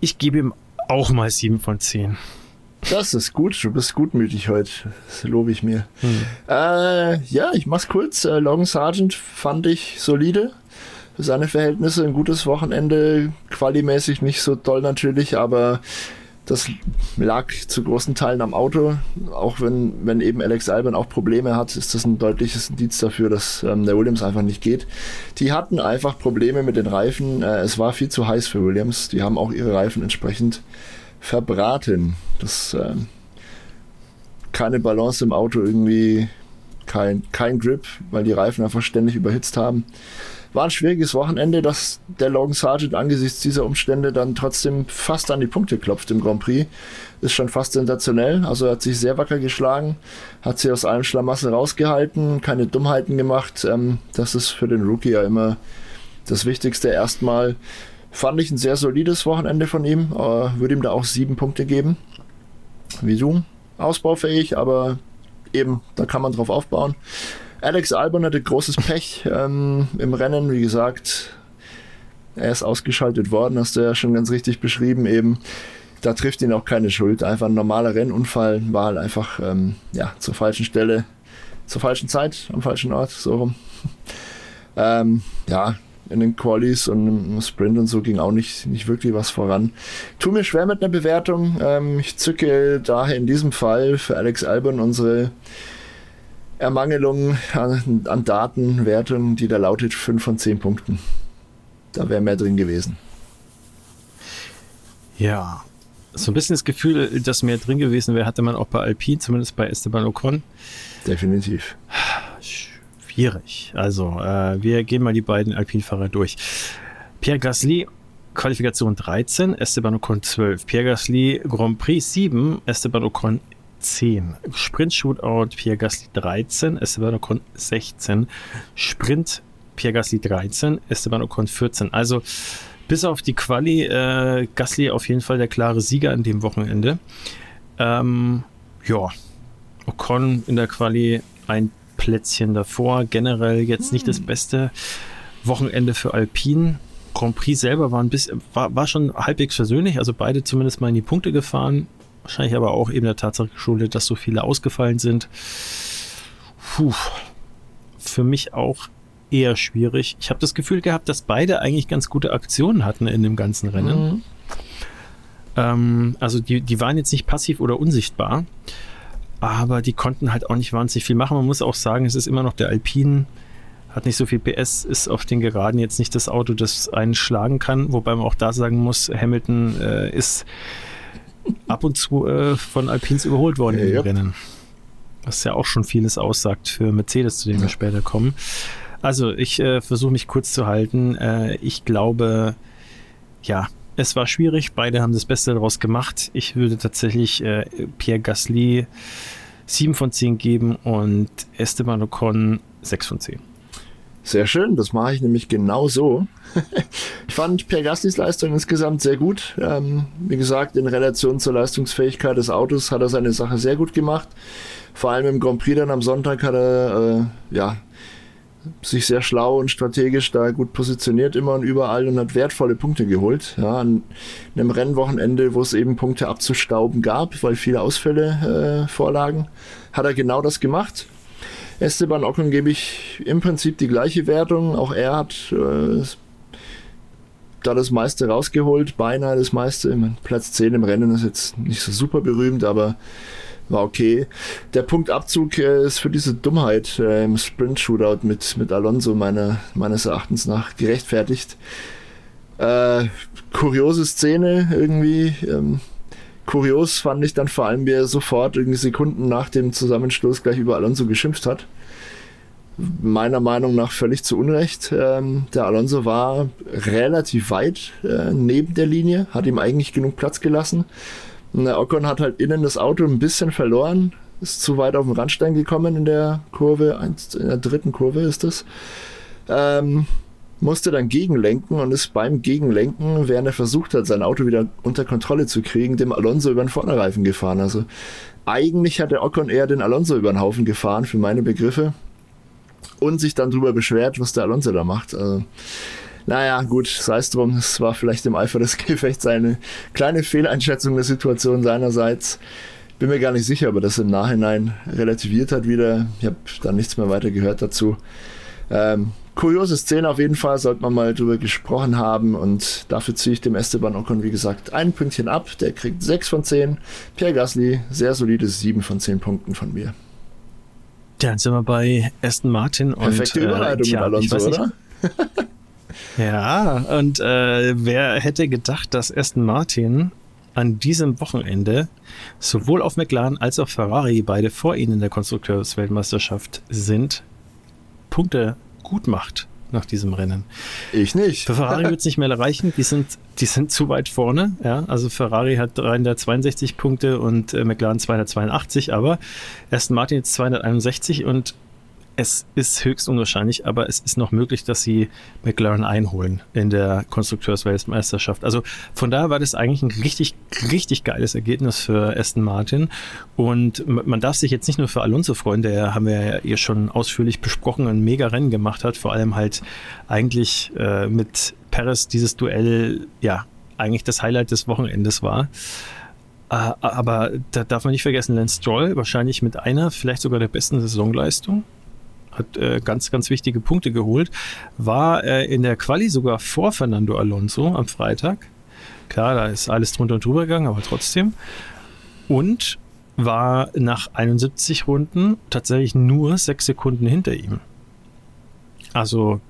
Ich gebe ihm auch mal 7 von 10. Das ist gut, du bist gutmütig heute. Das lobe ich mir. Hm. Äh, ja, ich mach's kurz. Äh, Long Sargent fand ich solide. Für seine Verhältnisse ein gutes Wochenende. Qualimäßig nicht so toll natürlich, aber das lag zu großen Teilen am Auto. Auch wenn, wenn eben Alex Albon auch Probleme hat, ist das ein deutliches Indiz dafür, dass ähm, der Williams einfach nicht geht. Die hatten einfach Probleme mit den Reifen. Äh, es war viel zu heiß für Williams. Die haben auch ihre Reifen entsprechend verbraten. Das äh, keine Balance im Auto irgendwie, kein, kein Grip, weil die Reifen einfach ständig überhitzt haben. War ein schwieriges Wochenende, dass der Logan Sargent angesichts dieser Umstände dann trotzdem fast an die Punkte klopft im Grand Prix. Ist schon fast sensationell. Also er hat sich sehr wacker geschlagen, hat sie aus allem Schlamassel rausgehalten, keine Dummheiten gemacht. Ähm, das ist für den Rookie ja immer das Wichtigste. Erstmal fand ich ein sehr solides Wochenende von ihm. Äh, würde ihm da auch sieben Punkte geben. Wie du. Ausbaufähig, aber eben, da kann man drauf aufbauen. Alex Albon hatte großes Pech ähm, im Rennen, wie gesagt. Er ist ausgeschaltet worden, hast du ja schon ganz richtig beschrieben eben. Da trifft ihn auch keine Schuld. Einfach ein normaler Rennunfall, war halt einfach ähm, ja, zur falschen Stelle, zur falschen Zeit, am falschen Ort, so rum. ähm, ja, in den Qualis und im Sprint und so ging auch nicht, nicht wirklich was voran. Tu mir schwer mit einer Bewertung. Ähm, ich zücke daher in diesem Fall für Alex Albon unsere Ermangelung an, an Datenwertung, die da lautet 5 von 10 Punkten. Da wäre mehr drin gewesen. Ja, so ein bisschen das Gefühl, dass mehr drin gewesen wäre, hatte man auch bei Alpine, zumindest bei Esteban Ocon. Definitiv. Schwierig. Also, äh, wir gehen mal die beiden Alpine-Fahrer durch. Pierre Gasly, Qualifikation 13, Esteban Ocon 12. Pierre Gasly, Grand Prix 7, Esteban Ocon 10. Sprint Shootout Pierre Gasly 13, Esteban Ocon 16. Sprint Pierre Gasly 13, Esteban Ocon 14. Also bis auf die Quali, äh, Gasly auf jeden Fall der klare Sieger an dem Wochenende. Ähm, ja, Ocon in der Quali ein Plätzchen davor. Generell jetzt nicht das hm. beste Wochenende für Alpine. Grand Prix selber war, ein bisschen, war, war schon halbwegs versöhnlich, also beide zumindest mal in die Punkte gefahren. Wahrscheinlich aber auch eben der Tatsache geschuldet, dass so viele ausgefallen sind. Puh. Für mich auch eher schwierig. Ich habe das Gefühl gehabt, dass beide eigentlich ganz gute Aktionen hatten in dem ganzen Rennen. Mhm. Ähm, also die, die waren jetzt nicht passiv oder unsichtbar, aber die konnten halt auch nicht wahnsinnig viel machen. Man muss auch sagen, es ist immer noch der Alpine, hat nicht so viel PS, ist auf den Geraden jetzt nicht das Auto, das einen schlagen kann, wobei man auch da sagen muss, Hamilton äh, ist ab und zu äh, von Alpins überholt worden ja, im ja. Rennen. Was ja auch schon vieles aussagt für Mercedes, zu dem ja. wir später kommen. Also ich äh, versuche mich kurz zu halten. Äh, ich glaube, ja, es war schwierig. Beide haben das Beste daraus gemacht. Ich würde tatsächlich äh, Pierre Gasly 7 von 10 geben und Esteban Ocon 6 von 10. Sehr schön, das mache ich nämlich genau so. ich fand Pierre Gaslys Leistung insgesamt sehr gut. Ähm, wie gesagt, in Relation zur Leistungsfähigkeit des Autos hat er seine Sache sehr gut gemacht. Vor allem im Grand Prix dann am Sonntag hat er äh, ja, sich sehr schlau und strategisch da gut positioniert immer und überall und hat wertvolle Punkte geholt. Ja, an einem Rennwochenende, wo es eben Punkte abzustauben gab, weil viele Ausfälle äh, vorlagen, hat er genau das gemacht Esteban Ocon gebe ich im Prinzip die gleiche Wertung. Auch er hat äh, da das meiste rausgeholt, beinahe das meiste. Platz 10 im Rennen ist jetzt nicht so super berühmt, aber war okay. Der Punktabzug äh, ist für diese Dummheit äh, im Sprint-Shootout mit, mit Alonso meiner, meines Erachtens nach gerechtfertigt. Äh, kuriose Szene irgendwie. Ähm, Kurios fand ich dann vor allem, wie er sofort irgendwie Sekunden nach dem Zusammenstoß gleich über Alonso geschimpft hat. meiner Meinung nach völlig zu Unrecht. Ähm, der Alonso war relativ weit äh, neben der Linie, hat ihm eigentlich genug Platz gelassen. Der Ocon hat halt innen das Auto ein bisschen verloren, ist zu weit auf den Randstein gekommen in der Kurve, in der dritten Kurve ist es. Ähm, musste dann gegenlenken und ist beim Gegenlenken, während er versucht hat, sein Auto wieder unter Kontrolle zu kriegen, dem Alonso über den Vorderreifen gefahren. Also eigentlich hat der Ocon eher den Alonso über den Haufen gefahren, für meine Begriffe. Und sich dann darüber beschwert, was der Alonso da macht. Also, naja, gut, sei es drum. Es war vielleicht im Eifer des Gefechts eine kleine Fehleinschätzung der Situation seinerseits. Bin mir gar nicht sicher, ob er das im Nachhinein relativiert hat wieder. Ich habe da nichts mehr weiter gehört dazu. Ähm, kuriose Szene auf jeden Fall, sollte man mal drüber gesprochen haben und dafür ziehe ich dem Esteban Ocon, wie gesagt, ein Pünktchen ab. Der kriegt 6 von 10. Pierre Gasly, sehr solides 7 von 10 Punkten von mir. Ja, dann sind wir bei Aston Martin und Perfekte Überleitung äh, tja, Alonso, oder? ja, und äh, wer hätte gedacht, dass Aston Martin an diesem Wochenende sowohl auf McLaren als auch Ferrari, beide vor ihnen in der Konstrukteursweltmeisterschaft sind, Punkte gut macht nach diesem Rennen. Ich nicht. Für Ferrari wird es nicht mehr erreichen. Die sind, die sind zu weit vorne. Ja? Also Ferrari hat 362 Punkte und äh, McLaren 282, aber Aston Martin jetzt 261 und es ist höchst unwahrscheinlich, aber es ist noch möglich, dass sie McLaren einholen in der Konstrukteursweltmeisterschaft. Also von daher war das eigentlich ein richtig, richtig geiles Ergebnis für Aston Martin. Und man darf sich jetzt nicht nur für Alonso freuen, der haben wir ja hier schon ausführlich besprochen, ein mega Rennen gemacht hat, vor allem halt eigentlich äh, mit Perez dieses Duell, ja, eigentlich das Highlight des Wochenendes war. Äh, aber da darf man nicht vergessen, Lance Stroll wahrscheinlich mit einer, vielleicht sogar der besten Saisonleistung hat äh, ganz, ganz wichtige Punkte geholt, war äh, in der Quali sogar vor Fernando Alonso am Freitag. Klar, da ist alles drunter und drüber gegangen, aber trotzdem. Und war nach 71 Runden tatsächlich nur sechs Sekunden hinter ihm. Also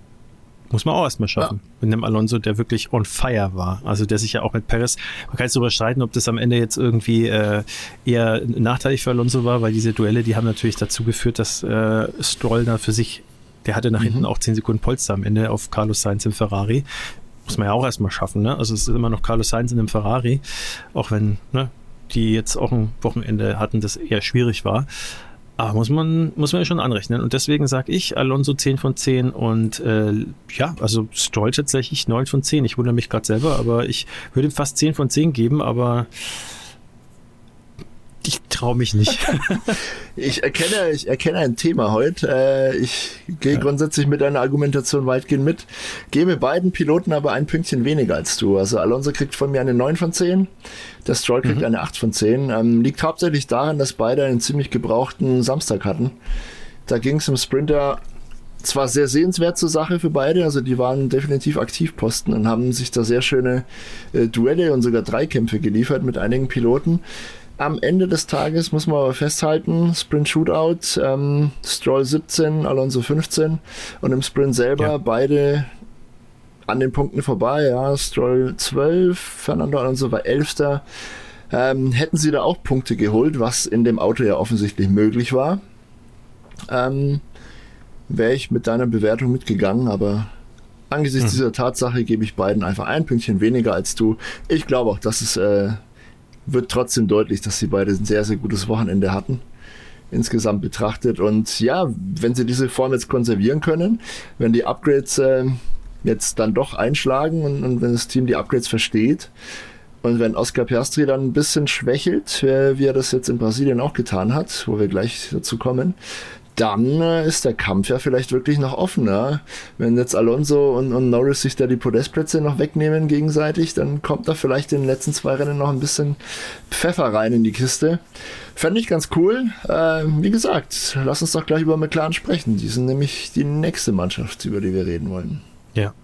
muss man auch erstmal schaffen. Ja. Mit einem Alonso, der wirklich on fire war. Also der sich ja auch mit Perez, man kann jetzt darüber streiten, ob das am Ende jetzt irgendwie äh, eher nachteilig für Alonso war, weil diese Duelle, die haben natürlich dazu geführt, dass äh, Stroll da für sich, der hatte nach mhm. hinten auch 10 Sekunden Polster am Ende auf Carlos Sainz im Ferrari. Muss man ja auch erstmal schaffen, ne? Also es ist immer noch Carlos Sainz in einem Ferrari, auch wenn, ne, die jetzt auch ein Wochenende hatten, das eher schwierig war. Aber muss man, muss man ja schon anrechnen. Und deswegen sage ich Alonso 10 von 10 und äh, ja, also Stroll tatsächlich 9 von 10. Ich wundere mich gerade selber, aber ich würde ihm fast 10 von 10 geben, aber ich traue mich nicht. ich erkenne, ich erkenne ein Thema heute. Äh, ich gehe ja. grundsätzlich mit deiner Argumentation weitgehend mit. Gebe beiden Piloten aber ein Pünktchen weniger als du. Also Alonso kriegt von mir eine 9 von 10. Der Stroll kriegt mhm. eine 8 von 10. Ähm, liegt hauptsächlich daran, dass beide einen ziemlich gebrauchten Samstag hatten. Da ging es im Sprinter zwar sehr sehenswert zur Sache für beide, also die waren definitiv Aktivposten und haben sich da sehr schöne äh, Duelle und sogar Dreikämpfe geliefert mit einigen Piloten. Am Ende des Tages muss man aber festhalten, Sprint Shootout, ähm, Stroll 17, Alonso 15 und im Sprint selber ja. beide an den Punkten vorbei. Ja, Stroll 12, Fernando Alonso war 11. Ähm, hätten sie da auch Punkte geholt, was in dem Auto ja offensichtlich möglich war, ähm, wäre ich mit deiner Bewertung mitgegangen, aber angesichts hm. dieser Tatsache gebe ich beiden einfach ein Pünktchen weniger als du. Ich glaube auch, dass es äh, wird trotzdem deutlich, dass sie beide ein sehr, sehr gutes Wochenende hatten. Insgesamt betrachtet. Und ja, wenn sie diese Form jetzt konservieren können, wenn die Upgrades äh, jetzt dann doch einschlagen und, und, wenn das Team die Upgrades versteht und wenn Oscar Piastri dann ein bisschen schwächelt, äh, wie er das jetzt in Brasilien auch getan hat, wo wir gleich dazu kommen, dann äh, ist der Kampf ja vielleicht wirklich noch offener. Wenn jetzt Alonso und, und, Norris sich da die Podestplätze noch wegnehmen gegenseitig, dann kommt da vielleicht in den letzten zwei Rennen noch ein bisschen Pfeffer rein in die Kiste. Fände ich ganz cool. Äh, wie gesagt, lass uns doch gleich über McLaren sprechen. Die sind nämlich die nächste Mannschaft, über die wir reden wollen. Ja.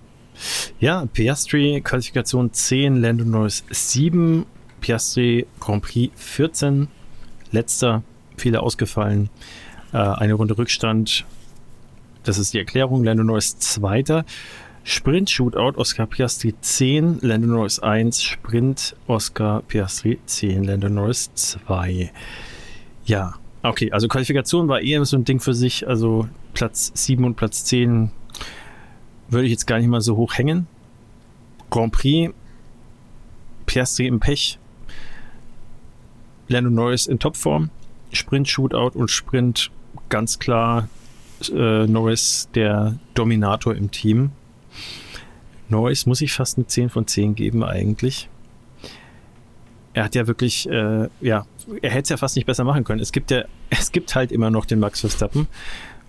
Ja, Piastri Qualifikation 10, Lando Norris 7, Piastri Grand Prix 14, letzter, viele ausgefallen. Äh, eine Runde Rückstand. Das ist die Erklärung. Lando Norris Zweiter. Sprint Shootout Oscar Piastri 10, Lando Norris 1, Sprint Oscar Piastri 10, Lando Norris 2. Ja, Okay, also Qualifikation war eher so ein Ding für sich. Also Platz 7 und Platz 10 würde ich jetzt gar nicht mal so hoch hängen. Grand Prix, Piastri im Pech, Lando Norris in Topform, Sprint Shootout und Sprint ganz klar äh, Norris der Dominator im Team. Norris muss ich fast eine 10 von 10 geben eigentlich. Er hat ja wirklich, äh, ja, er hätte es ja fast nicht besser machen können. Es gibt ja, es gibt halt immer noch den Max Verstappen.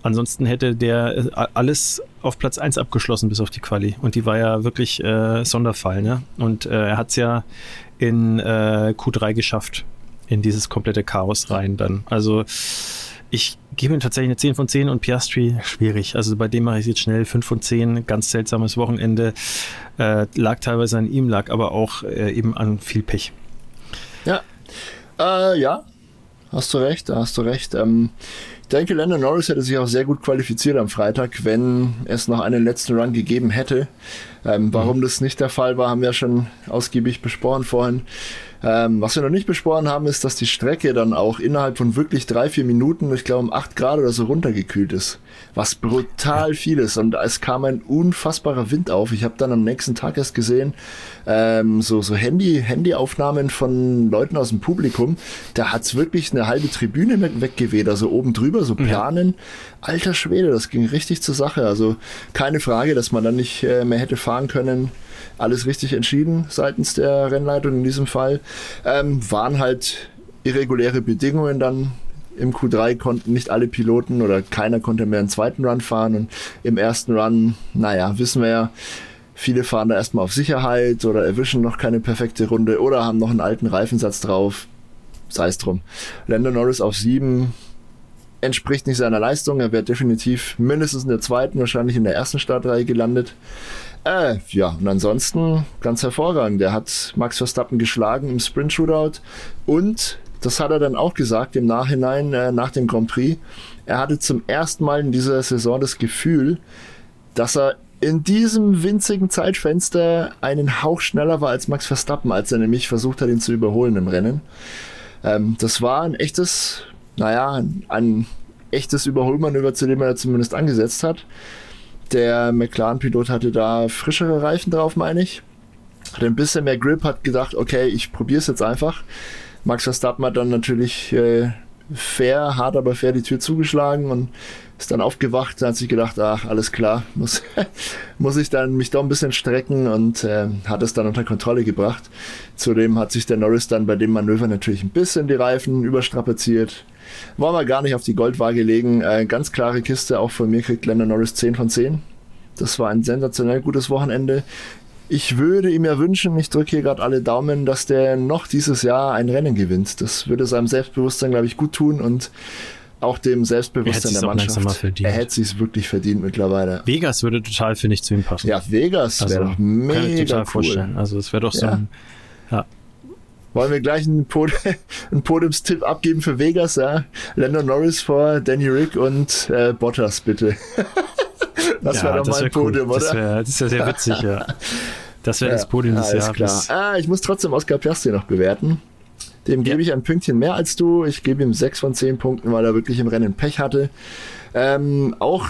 Ansonsten hätte der äh, alles auf Platz 1 abgeschlossen bis auf die Quali. Und die war ja wirklich äh, Sonderfall. Ne? Und äh, er hat es ja in äh, Q3 geschafft, in dieses komplette Chaos rein dann. Also ich gebe ihm tatsächlich eine 10 von 10 und Piastri schwierig. Also bei dem mache ich jetzt schnell 5 von 10. Ganz seltsames Wochenende. Äh, lag teilweise an ihm, lag aber auch äh, eben an viel Pech. Ja. Äh, ja, hast du recht, hast du recht. Ähm, ich denke, Landon Norris hätte sich auch sehr gut qualifiziert am Freitag, wenn es noch einen letzten Run gegeben hätte. Ähm, warum mhm. das nicht der Fall war, haben wir schon ausgiebig besprochen vorhin. Ähm, was wir noch nicht besprochen haben, ist, dass die Strecke dann auch innerhalb von wirklich drei, vier Minuten, ich glaube um acht Grad oder so runtergekühlt ist. Was brutal ja. viel ist. Und es kam ein unfassbarer Wind auf. Ich habe dann am nächsten Tag erst gesehen, ähm, so, so Handy, Handyaufnahmen von Leuten aus dem Publikum. Da hat's wirklich eine halbe Tribüne weggeweht, also oben drüber, so Planen. Ja. Alter Schwede, das ging richtig zur Sache. Also keine Frage, dass man dann nicht äh, mehr hätte fahren können alles richtig entschieden seitens der Rennleitung in diesem Fall. Ähm, waren halt irreguläre Bedingungen dann. Im Q3 konnten nicht alle Piloten oder keiner konnte mehr einen zweiten Run fahren und im ersten Run, naja, wissen wir ja, viele fahren da erstmal auf Sicherheit oder erwischen noch keine perfekte Runde oder haben noch einen alten Reifensatz drauf. Sei es drum. Lando Norris auf 7 entspricht nicht seiner Leistung. Er wäre definitiv mindestens in der zweiten, wahrscheinlich in der ersten Startreihe gelandet. Äh, ja, und ansonsten ganz hervorragend. Der hat Max Verstappen geschlagen im Sprint Shootout und das hat er dann auch gesagt im Nachhinein äh, nach dem Grand Prix. Er hatte zum ersten Mal in dieser Saison das Gefühl, dass er in diesem winzigen Zeitfenster einen Hauch schneller war als Max Verstappen, als er nämlich versucht hat, ihn zu überholen im Rennen. Ähm, das war ein echtes, naja, ein echtes Überholmanöver, zu dem er zumindest angesetzt hat. Der McLaren-Pilot hatte da frischere Reifen drauf, meine ich. Hatte ein bisschen mehr Grip, hat gedacht, okay, ich probiere es jetzt einfach. Max Verstappen hat dann natürlich äh, fair, hart aber fair die Tür zugeschlagen und ist dann aufgewacht und hat sich gedacht, ach, alles klar, muss, muss ich dann mich doch ein bisschen strecken und äh, hat es dann unter Kontrolle gebracht. Zudem hat sich der Norris dann bei dem Manöver natürlich ein bisschen die Reifen überstrapaziert, wollen wir gar nicht auf die Goldwaage legen. Äh, ganz klare Kiste, auch von mir kriegt Lando Norris 10 von 10. Das war ein sensationell gutes Wochenende. Ich würde ihm ja wünschen, ich drücke hier gerade alle Daumen, dass der noch dieses Jahr ein Rennen gewinnt. Das würde seinem Selbstbewusstsein, glaube ich, gut tun und auch dem Selbstbewusstsein der Mannschaft. Er hätte sich wirklich verdient mittlerweile. Vegas würde total, finde ich, zu ihm passen. Ja, Vegas wäre also, doch mega kann ich total cool. vorstellen. Also es wäre doch so ja. ein ja, wollen wir gleich einen, Pod einen Podiumstipp abgeben für Vegas, ja? Lando Norris vor Danny Rick und äh, Bottas, bitte. das ja, wäre doch mal ein Podium, cool. oder? Das wäre das wär sehr witzig, ja. Das wäre ja, das Podium des Jahres. Klar. Ah, ich muss trotzdem Oscar Piastri noch bewerten. Dem gebe ich ein Pünktchen mehr als du. Ich gebe ihm 6 von 10 Punkten, weil er wirklich im Rennen Pech hatte. Ähm, auch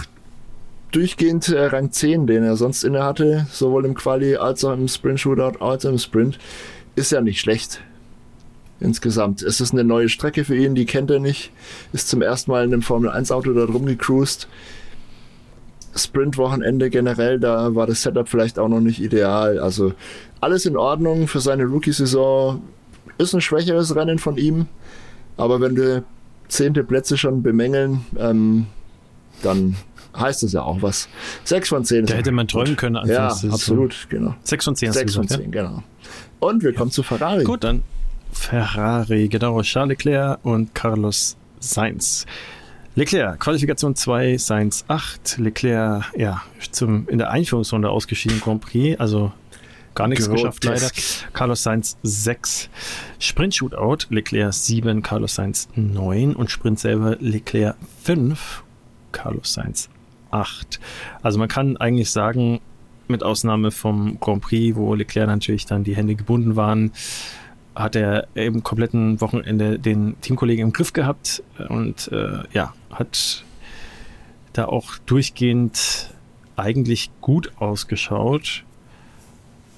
durchgehend äh, Rang 10, den er sonst inne hatte, sowohl im Quali als auch im Sprint Shootout als auch im Sprint, ist ja nicht schlecht insgesamt. Es ist eine neue Strecke für ihn, die kennt er nicht. Ist zum ersten Mal in einem Formel-1-Auto da drum gecruised. Sprint-Wochenende generell, da war das Setup vielleicht auch noch nicht ideal. Also alles in Ordnung für seine Rookie-Saison. Ist ein schwächeres Rennen von ihm, aber wenn wir zehnte Plätze schon bemängeln, ähm, dann heißt das ja auch was. Sechs von zehn. Da hätte man träumen können. Ja, absolut, genau. Sechs von zehn. Sechs von zehn, ja? genau. Und wir kommen zu Ferrari. Gut, dann Ferrari, genau, Charles Leclerc und Carlos Sainz. Leclerc, Qualifikation 2, Sainz 8. Leclerc, ja, zum, in der Einführungsrunde ausgeschieden Grand Prix, also gar nichts Grotesk. geschafft leider. Carlos Sainz 6. Sprint Shootout, Leclerc 7, Carlos Sainz 9 und Sprint selber Leclerc 5, Carlos Sainz 8. Also man kann eigentlich sagen, mit Ausnahme vom Grand Prix, wo Leclerc natürlich dann die Hände gebunden waren, hat er im kompletten Wochenende den Teamkollegen im Griff gehabt und äh, ja, hat da auch durchgehend eigentlich gut ausgeschaut.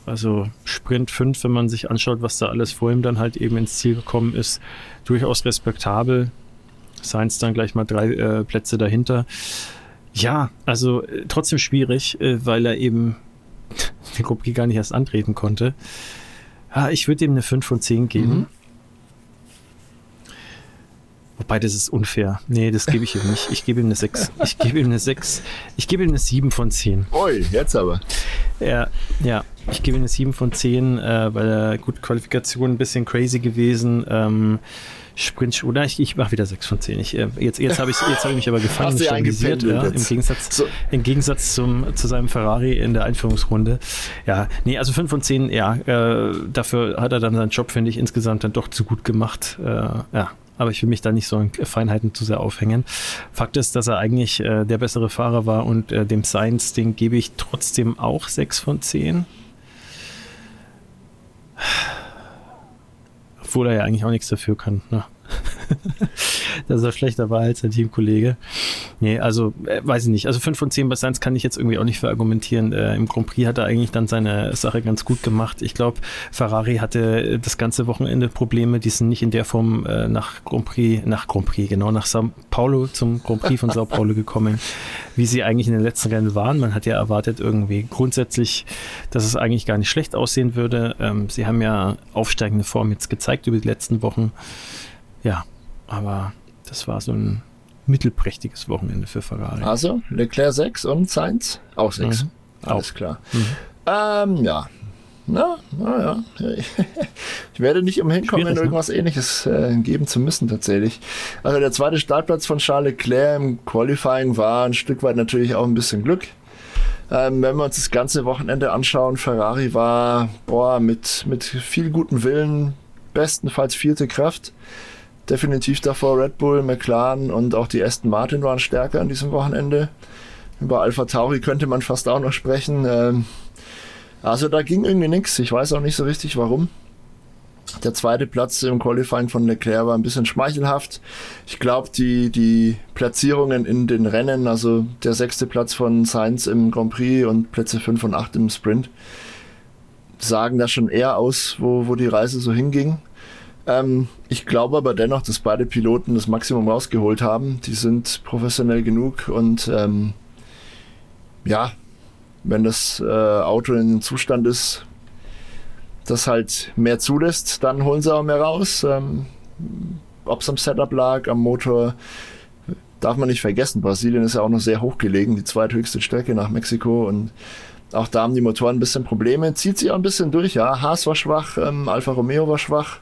Also Sprint 5, wenn man sich anschaut, was da alles vor ihm dann halt eben ins Ziel gekommen ist, durchaus respektabel. Science dann gleich mal drei äh, Plätze dahinter. Ja, also äh, trotzdem schwierig, äh, weil er eben den Gruppe gar nicht erst antreten konnte. Ja, ich würde ihm eine 5 von 10 geben. Mhm. Wobei, das ist unfair. Nee, das gebe ich ihm nicht. Ich gebe ihm eine 6. Ich gebe ihm eine 6. Ich gebe ihm eine 7 von 10. Ui, jetzt aber. Ja, ja. Ich gebe ihm eine 7 von 10, äh, weil er gut Qualifikation ein bisschen crazy gewesen. Ähm, Sprint, oder ich, ich mache wieder 6 von 10. Ich, äh, jetzt jetzt habe ich, hab ich mich aber gefangen stabilisiert, ja, im Gegensatz, so. im Gegensatz zum, zu seinem Ferrari in der Einführungsrunde. Ja, nee, also 5 von 10, ja, äh, dafür hat er dann seinen Job, finde ich, insgesamt dann doch zu gut gemacht. Äh, ja, aber ich will mich da nicht so an Feinheiten zu sehr aufhängen. Fakt ist, dass er eigentlich äh, der bessere Fahrer war und äh, dem Science, den gebe ich trotzdem auch 6 von 10. Obwohl er ja eigentlich auch nichts dafür kann. Ne? dass er schlechter war als sein Teamkollege. Nee, also äh, weiß ich nicht. Also 5 von 10 bei Sainz kann ich jetzt irgendwie auch nicht verargumentieren. Äh, Im Grand Prix hat er eigentlich dann seine Sache ganz gut gemacht. Ich glaube, Ferrari hatte das ganze Wochenende Probleme. Die sind nicht in der Form äh, nach Grand Prix, nach Grand Prix, genau, nach Sao Paulo, zum Grand Prix von Sao Paulo gekommen, wie sie eigentlich in den letzten Rennen waren. Man hat ja erwartet irgendwie grundsätzlich, dass es eigentlich gar nicht schlecht aussehen würde. Ähm, sie haben ja aufsteigende Form jetzt gezeigt über die letzten Wochen. Ja, aber das war so ein mittelprächtiges Wochenende für Ferrari. Also, Leclerc 6 und Sainz auch 6. Mhm. Alles auch. klar. Mhm. Ähm, ja. Na, na ja. Ich werde nicht umhin kommen, Schwierig, ne? irgendwas ne? ähnliches äh, geben zu müssen, tatsächlich. Also der zweite Startplatz von Charles Leclerc im Qualifying war ein Stück weit natürlich auch ein bisschen Glück. Ähm, wenn wir uns das ganze Wochenende anschauen, Ferrari war boah, mit, mit viel gutem Willen, bestenfalls vierte Kraft definitiv davor Red Bull, McLaren und auch die Aston Martin waren stärker an diesem Wochenende. Über Alpha Tauri könnte man fast auch noch sprechen. Ähm, also da ging irgendwie nichts. Ich weiß auch nicht so richtig warum. Der zweite Platz im Qualifying von Leclerc war ein bisschen schmeichelhaft. Ich glaube, die, die Platzierungen in den Rennen, also der sechste Platz von Sainz im Grand Prix und Plätze 5 und 8 im Sprint, sagen da schon eher aus, wo, wo die Reise so hinging. Ähm, ich glaube aber dennoch, dass beide Piloten das Maximum rausgeholt haben. Die sind professionell genug und ähm, ja, wenn das äh, Auto in einem Zustand ist, das halt mehr zulässt, dann holen sie auch mehr raus. Ähm, Ob es am Setup lag, am Motor, darf man nicht vergessen. Brasilien ist ja auch noch sehr hoch gelegen, die zweithöchste Strecke nach Mexiko und auch da haben die Motoren ein bisschen Probleme. Zieht sich auch ein bisschen durch, ja. Haas war schwach, ähm, Alfa Romeo war schwach.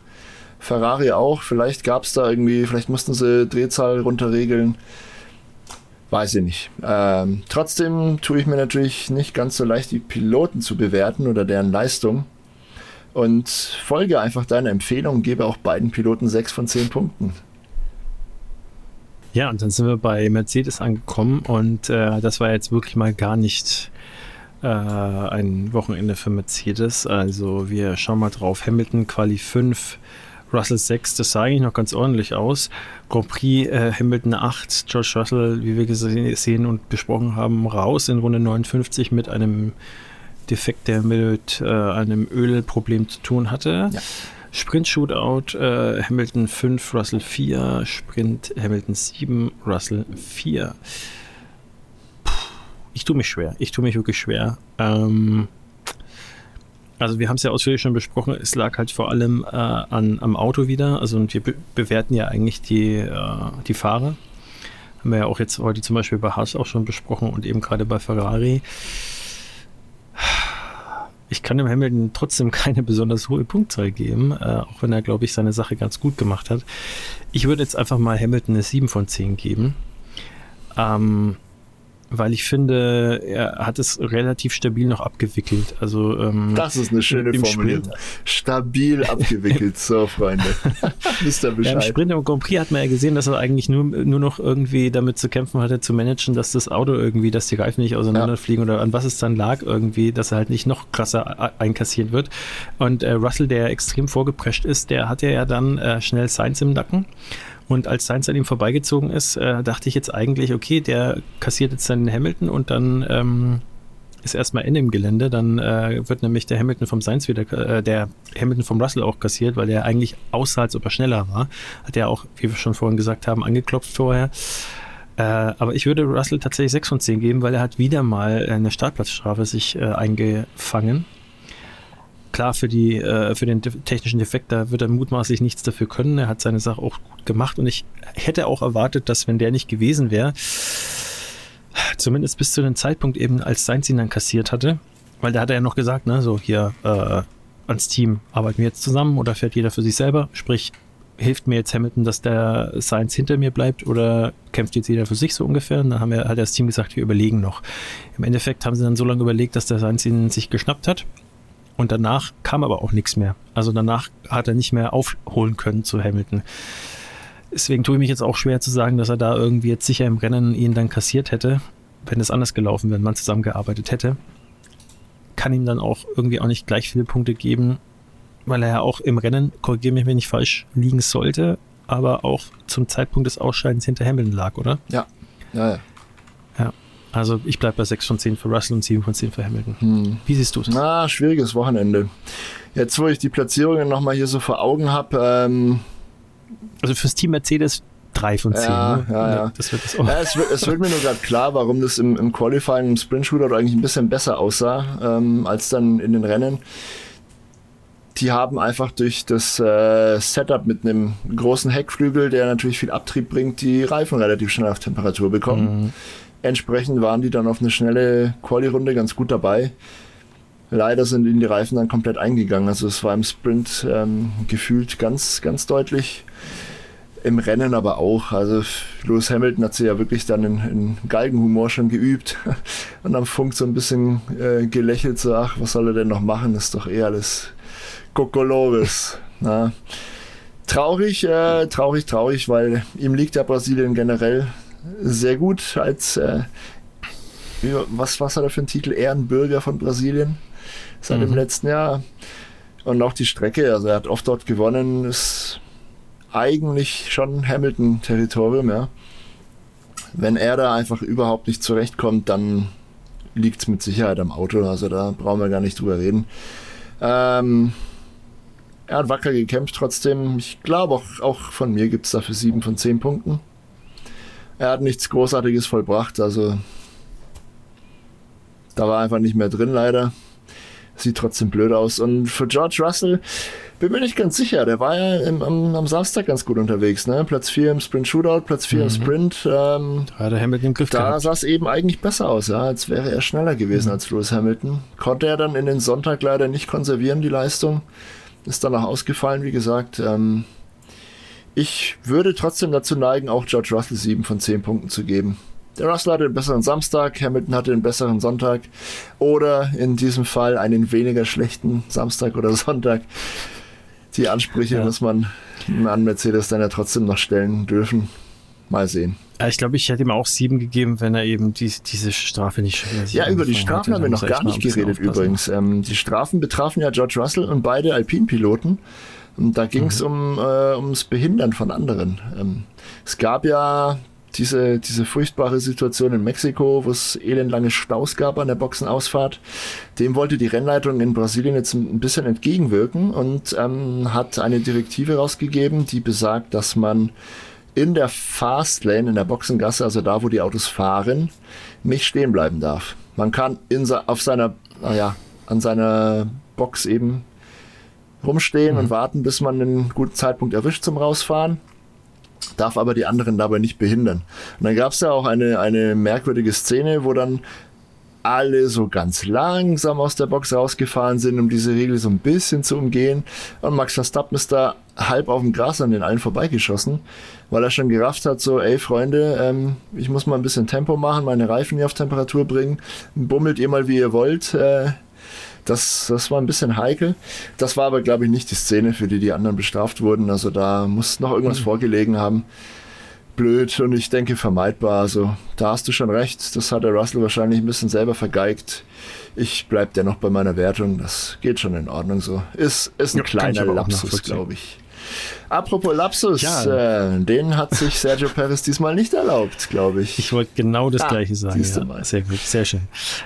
Ferrari auch. Vielleicht gab es da irgendwie, vielleicht mussten sie Drehzahl runterregeln. Weiß ich nicht. Ähm, trotzdem tue ich mir natürlich nicht ganz so leicht, die Piloten zu bewerten oder deren Leistung. Und folge einfach deiner Empfehlung, gebe auch beiden Piloten 6 von 10 Punkten. Ja, und dann sind wir bei Mercedes angekommen und äh, das war jetzt wirklich mal gar nicht äh, ein Wochenende für Mercedes. Also wir schauen mal drauf. Hamilton Quali 5, Russell 6, das sah eigentlich noch ganz ordentlich aus. Grand Prix äh, Hamilton 8, George Russell, wie wir gesehen und besprochen haben, raus in Runde 59 mit einem Defekt, der mit äh, einem Ölproblem zu tun hatte. Ja. Sprint Shootout, äh, Hamilton 5, Russell 4, Sprint Hamilton 7, Russell 4. Puh, ich tue mich schwer. Ich tue mich wirklich schwer. Ähm, also wir haben es ja ausführlich schon besprochen, es lag halt vor allem äh, an, am Auto wieder. Also und wir be bewerten ja eigentlich die, äh, die Fahrer. Haben wir ja auch jetzt heute zum Beispiel bei Haas auch schon besprochen und eben gerade bei Ferrari. Ich kann dem Hamilton trotzdem keine besonders hohe Punktzahl geben, äh, auch wenn er, glaube ich, seine Sache ganz gut gemacht hat. Ich würde jetzt einfach mal Hamilton eine 7 von 10 geben. Ähm, weil ich finde, er hat es relativ stabil noch abgewickelt. Also ähm, das ist eine schöne Formulierung. Sprint. Stabil abgewickelt, so Freunde. Wisst ihr Bescheid. Ja, Im Sprint im Grand Prix hat man ja gesehen, dass er eigentlich nur, nur noch irgendwie damit zu kämpfen hatte, zu managen, dass das Auto irgendwie, dass die Reifen nicht auseinanderfliegen ja. oder an was es dann lag irgendwie, dass er halt nicht noch krasser einkassiert wird. Und äh, Russell, der extrem vorgeprescht ist, der hatte ja dann äh, schnell Science im Nacken. Und als Sainz an ihm vorbeigezogen ist, äh, dachte ich jetzt eigentlich, okay, der kassiert jetzt seinen Hamilton und dann ähm, ist erstmal Ende im Gelände. Dann äh, wird nämlich der Hamilton vom Sainz wieder, äh, der Hamilton vom Russell auch kassiert, weil der eigentlich aussah, als ob er schneller war. Hat er auch, wie wir schon vorhin gesagt haben, angeklopft vorher. Äh, aber ich würde Russell tatsächlich 6 von 10 geben, weil er hat wieder mal eine Startplatzstrafe sich äh, eingefangen klar, für, die, äh, für den technischen Defekt, da wird er mutmaßlich nichts dafür können. Er hat seine Sache auch gut gemacht und ich hätte auch erwartet, dass wenn der nicht gewesen wäre, zumindest bis zu dem Zeitpunkt eben, als Sainz ihn dann kassiert hatte, weil da hat er ja noch gesagt, ne, so hier äh, ans Team arbeiten wir jetzt zusammen oder fährt jeder für sich selber, sprich hilft mir jetzt Hamilton, dass der Sainz hinter mir bleibt oder kämpft jetzt jeder für sich so ungefähr? Und dann haben wir, hat das Team gesagt, wir überlegen noch. Im Endeffekt haben sie dann so lange überlegt, dass der Sainz ihn sich geschnappt hat und danach kam aber auch nichts mehr. Also danach hat er nicht mehr aufholen können zu Hamilton. Deswegen tue ich mich jetzt auch schwer zu sagen, dass er da irgendwie jetzt sicher im Rennen ihn dann kassiert hätte, wenn es anders gelaufen wäre, wenn man zusammengearbeitet hätte. Kann ihm dann auch irgendwie auch nicht gleich viele Punkte geben, weil er ja auch im Rennen, korrigiere mich, wenn ich falsch liegen sollte, aber auch zum Zeitpunkt des Ausscheidens hinter Hamilton lag, oder? Ja, ja, ja. Also ich bleibe bei 6 von 10 für Russell und 7 von 10 für Hamilton. Hm. Wie siehst du es? Na, schwieriges Wochenende. Jetzt, wo ich die Platzierungen nochmal hier so vor Augen habe. Ähm also fürs Team Mercedes 3 von 10. Ja, ne? ja, ja. Das wird das auch. ja es, wird, es wird mir nur gerade klar, warum das im, im Qualifying, im Sprint Shooter eigentlich ein bisschen besser aussah ähm, als dann in den Rennen. Die haben einfach durch das äh, Setup mit einem großen Heckflügel, der natürlich viel Abtrieb bringt, die Reifen relativ schnell auf Temperatur bekommen. Mhm Entsprechend waren die dann auf eine schnelle Quali-Runde ganz gut dabei. Leider sind ihnen die Reifen dann komplett eingegangen. Also es war im Sprint ähm, gefühlt ganz, ganz deutlich. Im Rennen aber auch. Also Lewis Hamilton hat sie ja wirklich dann in, in Galgenhumor schon geübt und am Funk so ein bisschen äh, gelächelt, so ach, was soll er denn noch machen? ist doch eh alles Kokolores. Traurig, äh, traurig, traurig, weil ihm liegt ja Brasilien generell sehr gut als, äh, was, was hat er für einen Titel? Ehrenbürger von Brasilien seit mhm. dem letzten Jahr. Und auch die Strecke, also er hat oft dort gewonnen, ist eigentlich schon Hamilton-Territorium, ja. Wenn er da einfach überhaupt nicht zurechtkommt, dann liegt es mit Sicherheit am Auto, also da brauchen wir gar nicht drüber reden. Ähm, er hat wacker gekämpft trotzdem. Ich glaube auch, auch von mir gibt es dafür sieben von zehn Punkten. Er hat nichts Großartiges vollbracht, also da war einfach nicht mehr drin leider. Sieht trotzdem blöd aus. Und für George Russell bin mir nicht ganz sicher. Der war ja im, am, am, Samstag ganz gut unterwegs. Ne? Platz 4 im Sprint Shootout, Platz 4 mhm. im Sprint. Ähm, da hat er Hamilton im Griff Da sah es eben eigentlich besser aus, ja? als wäre er schneller gewesen mhm. als Lewis Hamilton. Konnte er dann in den Sonntag leider nicht konservieren, die Leistung. Ist danach ausgefallen, wie gesagt. Ähm, ich würde trotzdem dazu neigen, auch George Russell 7 von 10 Punkten zu geben. Der Russell hatte einen besseren Samstag, Hamilton hatte einen besseren Sonntag oder in diesem Fall einen weniger schlechten Samstag oder Sonntag. Die Ansprüche ja. muss man an Mercedes dann ja trotzdem noch stellen dürfen. Mal sehen. Ich glaube, ich hätte ihm auch sieben gegeben, wenn er eben die, diese Strafe nicht. Ja, über die Strafen haben wir noch gar nicht geredet übrigens. Ähm, die Strafen betrafen ja George Russell und beide Alpine-Piloten. Und da ging es mhm. um, äh, ums Behindern von anderen. Ähm, es gab ja diese, diese furchtbare Situation in Mexiko, wo es elendlange Staus gab an der Boxenausfahrt. Dem wollte die Rennleitung in Brasilien jetzt ein bisschen entgegenwirken und ähm, hat eine Direktive rausgegeben, die besagt, dass man in der Fastlane, in der Boxengasse, also da, wo die Autos fahren, nicht stehen bleiben darf. Man kann in, auf seiner, naja, an seiner Box eben rumstehen mhm. und warten, bis man einen guten Zeitpunkt erwischt zum Rausfahren, darf aber die anderen dabei nicht behindern. Und dann gab es ja auch eine, eine merkwürdige Szene, wo dann alle so ganz langsam aus der Box rausgefahren sind, um diese Regel so ein bisschen zu umgehen. Und Max Verstappen ist da halb auf dem Gras an den allen vorbeigeschossen, weil er schon gerafft hat, so, ey Freunde, ähm, ich muss mal ein bisschen Tempo machen, meine Reifen hier auf Temperatur bringen, bummelt ihr mal wie ihr wollt. Äh, das, das war ein bisschen heikel. Das war aber, glaube ich, nicht die Szene, für die die anderen bestraft wurden. Also da muss noch irgendwas mhm. vorgelegen haben blöd und ich denke vermeidbar. Also da hast du schon recht. Das hat der Russell wahrscheinlich ein bisschen selber vergeigt. Ich bleibe dennoch bei meiner Wertung. Das geht schon in Ordnung so. Ist, ist ein ja, kleiner Lapsus, glaube ich. Apropos Lapsus, ja. äh, den hat sich Sergio Perez diesmal nicht erlaubt, glaube ich. Ich wollte genau das ah, gleiche sagen. Ja. Sehr gut, sehr schön.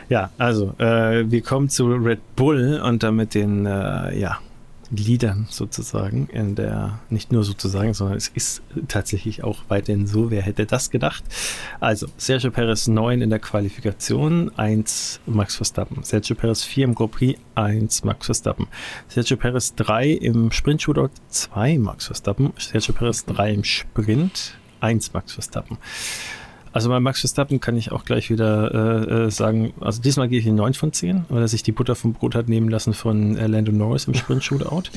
Ja, also äh, wir kommen zu Red Bull und damit den, äh, ja, Liedern sozusagen in der, nicht nur sozusagen, sondern es ist tatsächlich auch weiterhin so, wer hätte das gedacht? Also, Sergio Perez 9 in der Qualifikation, 1 Max Verstappen. Sergio Perez 4 im Grand Prix, 1 Max Verstappen. Sergio Perez 3 im Sprint-Shootout, 2 Max Verstappen. Sergio Perez 3 im Sprint, 1 Max Verstappen. Also bei Max Verstappen kann ich auch gleich wieder äh, äh sagen, also diesmal gehe ich in 9 von 10, weil er sich die Butter vom Brot hat nehmen lassen von äh, Lando Norris im Sprint-Shootout.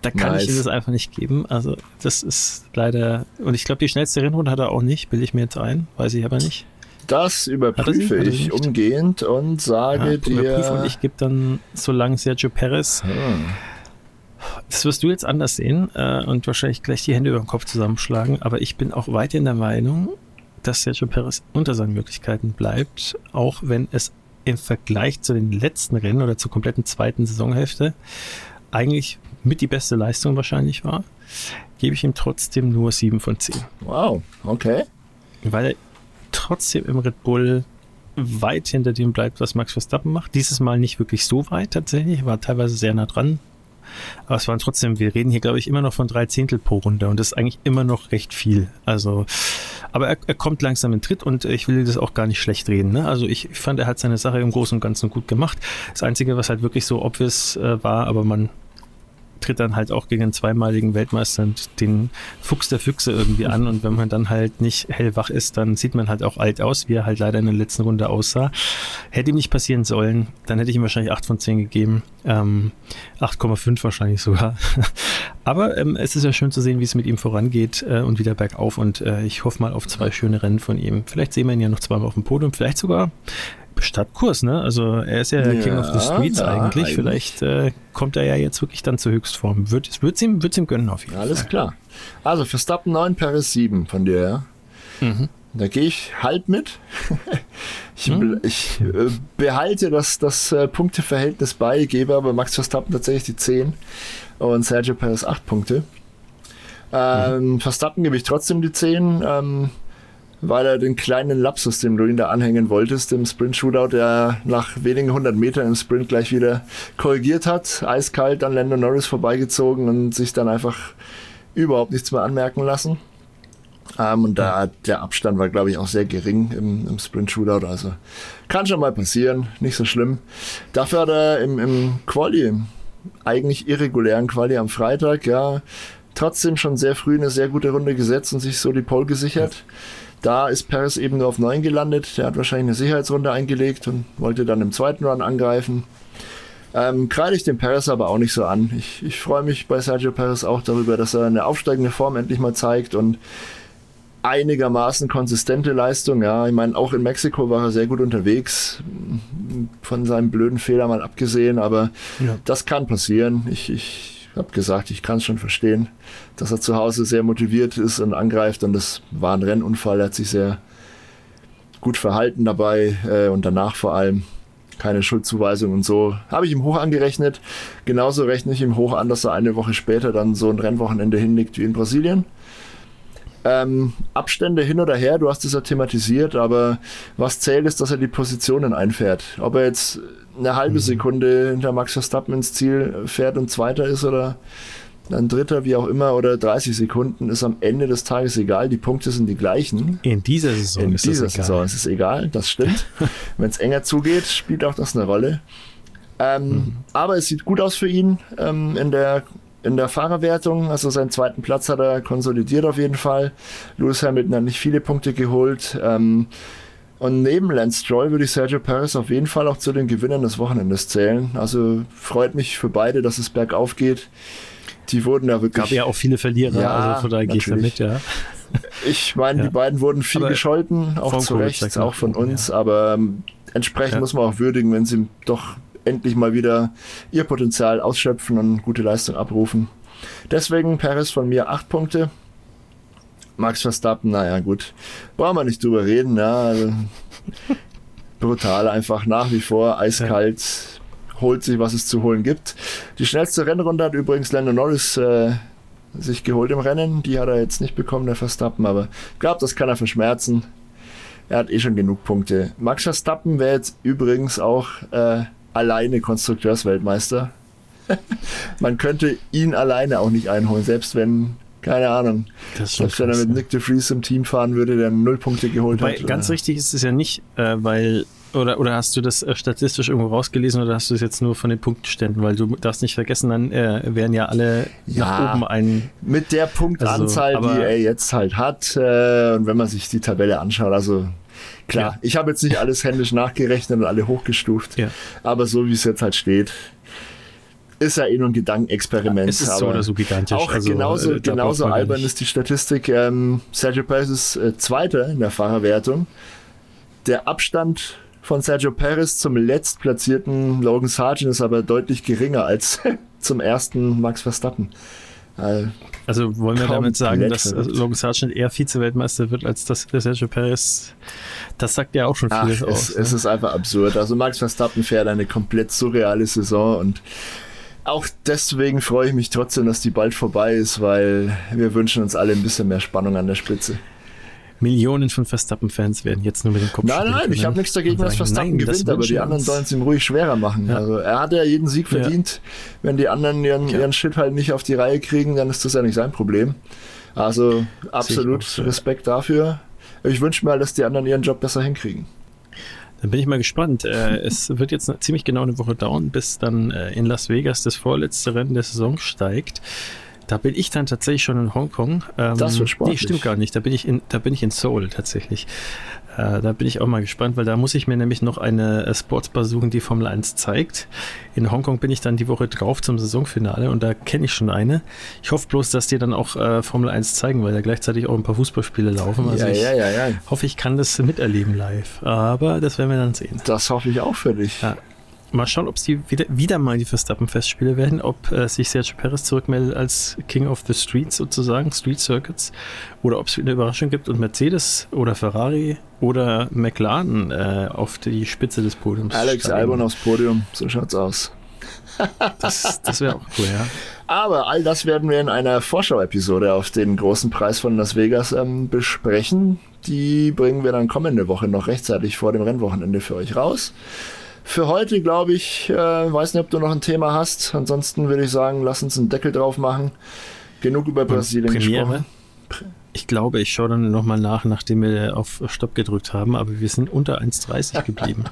Da kann nice. ich ihm das einfach nicht geben. Also das ist leider, und ich glaube, die schnellste Rennrunde hat er auch nicht, bilde ich mir jetzt ein, weiß ich aber nicht. Das überprüfe ich umgehend und sage ja, dir. Und ich gebe dann so lange Sergio Perez. Hm. Das wirst du jetzt anders sehen äh, und wahrscheinlich gleich die Hände über den Kopf zusammenschlagen, aber ich bin auch weiterhin der Meinung, dass Sergio Perez unter seinen Möglichkeiten bleibt, auch wenn es im Vergleich zu den letzten Rennen oder zur kompletten zweiten Saisonhälfte eigentlich mit die beste Leistung wahrscheinlich war, gebe ich ihm trotzdem nur 7 von 10. Wow, okay. Weil er trotzdem im Red Bull weit hinter dem bleibt, was Max Verstappen macht. Dieses Mal nicht wirklich so weit tatsächlich, war teilweise sehr nah dran, aber es waren trotzdem, wir reden hier, glaube ich, immer noch von drei Zehntel pro Runde und das ist eigentlich immer noch recht viel. Also, aber er, er kommt langsam in Tritt und ich will das auch gar nicht schlecht reden. Ne? Also ich fand, er hat seine Sache im Großen und Ganzen gut gemacht. Das Einzige, was halt wirklich so obvious äh, war, aber man tritt dann halt auch gegen einen zweimaligen Weltmeister den Fuchs der Füchse irgendwie an. Und wenn man dann halt nicht hellwach ist, dann sieht man halt auch alt aus, wie er halt leider in der letzten Runde aussah. Hätte ihm nicht passieren sollen, dann hätte ich ihm wahrscheinlich 8 von 10 gegeben. Ähm, 8,5 wahrscheinlich sogar. Aber ähm, es ist ja schön zu sehen, wie es mit ihm vorangeht äh, und wieder bergauf. Und äh, ich hoffe mal auf zwei schöne Rennen von ihm. Vielleicht sehen wir ihn ja noch zweimal auf dem Podium, vielleicht sogar Stadtkurs, ne? Also er ist ja, ja King of the Streets eigentlich. eigentlich. Vielleicht äh, kommt er ja jetzt wirklich dann zur Höchstform. Wird es wird's ihm, wird's ihm gönnen auf jeden Alles Fall. Alles klar. Also Verstappen 9, Paris 7 von dir, ja? Mhm. Da gehe ich halb mit. ich, mhm. ich äh, behalte das, das äh, Punkteverhältnis bei, gebe aber Max Verstappen tatsächlich die 10 und Sergio Perez 8 Punkte. Ähm, mhm. Verstappen gebe ich trotzdem die 10. Ähm, weil er den kleinen Lapsus, den du ihn da anhängen wolltest, im Sprint-Shootout, der nach wenigen hundert Metern im Sprint gleich wieder korrigiert hat, eiskalt an Lando Norris vorbeigezogen und sich dann einfach überhaupt nichts mehr anmerken lassen. Ähm, und da der Abstand war, glaube ich, auch sehr gering im, im Sprint-Shootout. Also kann schon mal passieren, nicht so schlimm. Dafür hat er im, im Quali, eigentlich irregulären Quali am Freitag, ja, trotzdem schon sehr früh eine sehr gute Runde gesetzt und sich so die Pole gesichert. Ja. Da ist Paris eben nur auf 9 gelandet. Der hat wahrscheinlich eine Sicherheitsrunde eingelegt und wollte dann im zweiten Run angreifen. Ähm, kreide ich den Paris aber auch nicht so an. Ich, ich freue mich bei Sergio Paris auch darüber, dass er eine aufsteigende Form endlich mal zeigt und einigermaßen konsistente Leistung. Ja, ich meine, auch in Mexiko war er sehr gut unterwegs, von seinem blöden Fehler mal abgesehen, aber ja. das kann passieren. Ich, ich habe gesagt, ich kann es schon verstehen, dass er zu Hause sehr motiviert ist und angreift und das war ein Rennunfall. Er hat sich sehr gut verhalten dabei äh, und danach vor allem keine Schuldzuweisung und so. Habe ich ihm hoch angerechnet. Genauso rechne ich ihm hoch an, dass er eine Woche später dann so ein Rennwochenende hinlegt wie in Brasilien. Ähm, Abstände hin oder her, du hast es ja thematisiert, aber was zählt ist, dass er die Positionen einfährt. Ob er jetzt eine halbe mhm. Sekunde hinter Max Verstappen ins Ziel fährt und Zweiter ist oder ein Dritter, wie auch immer, oder 30 Sekunden, ist am Ende des Tages egal. Die Punkte sind die gleichen. In dieser Saison In ist dieser es egal. Saison ist es egal, das stimmt. Wenn es enger zugeht, spielt auch das eine Rolle. Ähm, mhm. Aber es sieht gut aus für ihn ähm, in der in der Fahrerwertung. Also seinen zweiten Platz hat er konsolidiert auf jeden Fall. Lewis Hamilton hat nicht viele Punkte geholt. Ähm, Und neben Lance Stroll würde ich Sergio Perez auf jeden Fall auch zu den Gewinnern des Wochenendes zählen. Also freut mich für beide, dass es bergauf geht. Die wurden ja wirklich. Gab ja auch viele Verlierer, ja, also von daher gehe ich damit, ja. Ich meine, ja. die beiden wurden viel aber gescholten, auch zu Recht, auch von uns, ja. aber ähm, entsprechend muss man auch würdigen, wenn sie doch endlich mal wieder ihr Potenzial ausschöpfen und gute Leistung abrufen. Deswegen Paris von mir acht Punkte. Max Verstappen, naja, gut. Brauchen wir nicht drüber reden, ja. Also, brutal, einfach nach wie vor, eiskalt, holt sich, was es zu holen gibt. Die schnellste Rennrunde hat übrigens Lando Norris äh, sich geholt im Rennen. Die hat er jetzt nicht bekommen, der Verstappen, aber ich glaube, das kann er verschmerzen. Er hat eh schon genug Punkte. Max Verstappen wäre jetzt übrigens auch äh, alleine Konstrukteursweltmeister. Man könnte ihn alleine auch nicht einholen, selbst wenn, keine Ahnung, selbst wenn er mit Nick de Vries im Team fahren würde, der null Punkte geholt Wobei, hat. Ganz richtig ist es ja nicht, äh, weil oder, oder hast du das äh, statistisch irgendwo rausgelesen oder hast du es jetzt nur von den Punktenständen? Weil du darfst nicht vergessen, dann äh, werden ja alle ja, nach oben ein. Mit der Punktanzahl, also, die er jetzt halt hat, äh, und wenn man sich die Tabelle anschaut, also klar, ja. ich habe jetzt nicht alles händisch nachgerechnet und alle hochgestuft, ja. aber so wie es jetzt halt steht, ist ja eh nur ein Gedankenexperiment. Ja, es ist so oder so gigantisch. Auch also, genauso, äh, genauso albern ist die Statistik. Ähm, Sergio Perez ist äh, Zweiter in der Fahrerwertung. Der Abstand von Sergio Perez zum letztplatzierten Logan Sargent ist aber deutlich geringer als zum ersten Max Verstappen. Äh, also wollen wir damit sagen, dass verrückt. Logan Sargent eher Vize-Weltmeister wird, als dass Sergio Perez. Das sagt ja auch schon vieles Ach, aus. Es, ne? es ist einfach absurd. Also Max Verstappen fährt eine komplett surreale Saison und auch deswegen freue ich mich trotzdem, dass die bald vorbei ist, weil wir wünschen uns alle ein bisschen mehr Spannung an der Spitze. Millionen von Verstappen-Fans werden jetzt nur mit dem Kopf Nein, nein, ich habe nichts dagegen, dass Verstappen nein, gewinnt, aber die anderen sollen es ihm ruhig schwerer machen. Ja. Also er hat ja jeden Sieg verdient. Ja. Wenn die anderen ihren, ja. ihren Shit halt nicht auf die Reihe kriegen, dann ist das ja nicht sein Problem. Also absolut auch, Respekt dafür. Ich wünsche mir, dass die anderen ihren Job besser hinkriegen. Dann bin ich mal gespannt. Äh, es wird jetzt ziemlich genau eine Woche dauern, bis dann äh, in Las Vegas das vorletzte Rennen der Saison steigt. Da bin ich dann tatsächlich schon in Hongkong. Ähm, das wird sportlich. Nee, stimmt gar nicht. Da bin ich in, da bin ich in Seoul tatsächlich. Äh, da bin ich auch mal gespannt, weil da muss ich mir nämlich noch eine äh, Sportsbar suchen, die Formel 1 zeigt. In Hongkong bin ich dann die Woche drauf zum Saisonfinale und da kenne ich schon eine. Ich hoffe bloß, dass die dann auch äh, Formel 1 zeigen, weil da gleichzeitig auch ein paar Fußballspiele laufen. Also ja, ich ja, ja, ja. hoffe, ich kann das miterleben live. Aber das werden wir dann sehen. Das hoffe ich auch für dich. Ja. Mal schauen, ob sie wieder, wieder mal die Verstappen-Festspiele werden, ob äh, sich Sergio Perez zurückmeldet als King of the Streets sozusagen, Street Circuits, oder ob es wieder eine Überraschung gibt und Mercedes oder Ferrari oder McLaren äh, auf die Spitze des Podiums. Alex steigen. Albon aufs Podium, so schaut's aus. das, das wäre auch cool, ja. Aber all das werden wir in einer Vorschau-Episode auf den großen Preis von Las Vegas ähm, besprechen. Die bringen wir dann kommende Woche noch rechtzeitig vor dem Rennwochenende für euch raus für heute, glaube ich, äh, weiß nicht, ob du noch ein Thema hast. Ansonsten würde ich sagen, lass uns einen Deckel drauf machen. Genug über Brasilien Premiere. gesprochen. Ich glaube, ich schaue dann nochmal nach, nachdem wir auf Stopp gedrückt haben, aber wir sind unter 1,30 geblieben.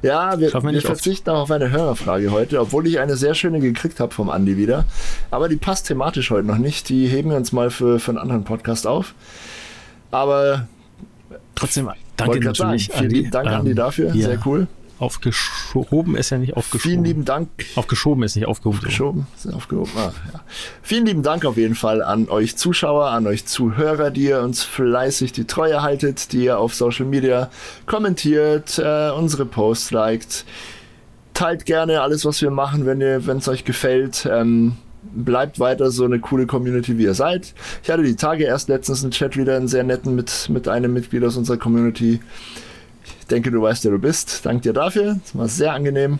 ja, wir, wir, wir verzichten auch auf eine Hörerfrage heute, obwohl ich eine sehr schöne gekriegt habe vom Andi wieder. Aber die passt thematisch heute noch nicht. Die heben wir uns mal für, für einen anderen Podcast auf. Aber trotzdem, danke natürlich. Sagen, vielen lieben Dank, Andi, ähm, dafür. Ja. Sehr cool. Aufgeschoben ist ja nicht aufgeschoben. Vielen lieben Dank. Aufgeschoben ist nicht aufgehoben. Aufgeschoben ist aufgehoben. Ah, ja. Vielen lieben Dank auf jeden Fall an euch Zuschauer, an euch Zuhörer, die ihr uns fleißig die Treue haltet, die ihr auf Social Media kommentiert, äh, unsere Posts liked. Teilt gerne alles, was wir machen, wenn es euch gefällt. Ähm, bleibt weiter so eine coole Community, wie ihr seid. Ich hatte die Tage erst letztens einen Chat wieder einen sehr netten mit, mit einem Mitglied aus unserer Community denke, du weißt, wer du bist. Dank dir dafür. Das war sehr angenehm.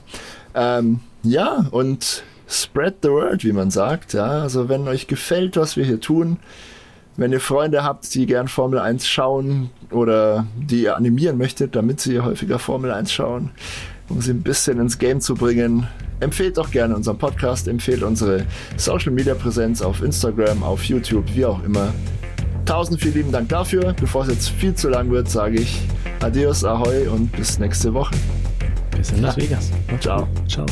Ähm, ja, und spread the word, wie man sagt. Ja, also wenn euch gefällt, was wir hier tun, wenn ihr Freunde habt, die gern Formel 1 schauen oder die ihr animieren möchtet, damit sie häufiger Formel 1 schauen, um sie ein bisschen ins Game zu bringen, empfehlt doch gerne unseren Podcast, empfehlt unsere Social Media Präsenz auf Instagram, auf YouTube, wie auch immer. Tausend vielen lieben Dank dafür. Bevor es jetzt viel zu lang wird, sage ich Adios, Ahoi und bis nächste Woche. Bis in Las Vegas. Ciao. Ciao.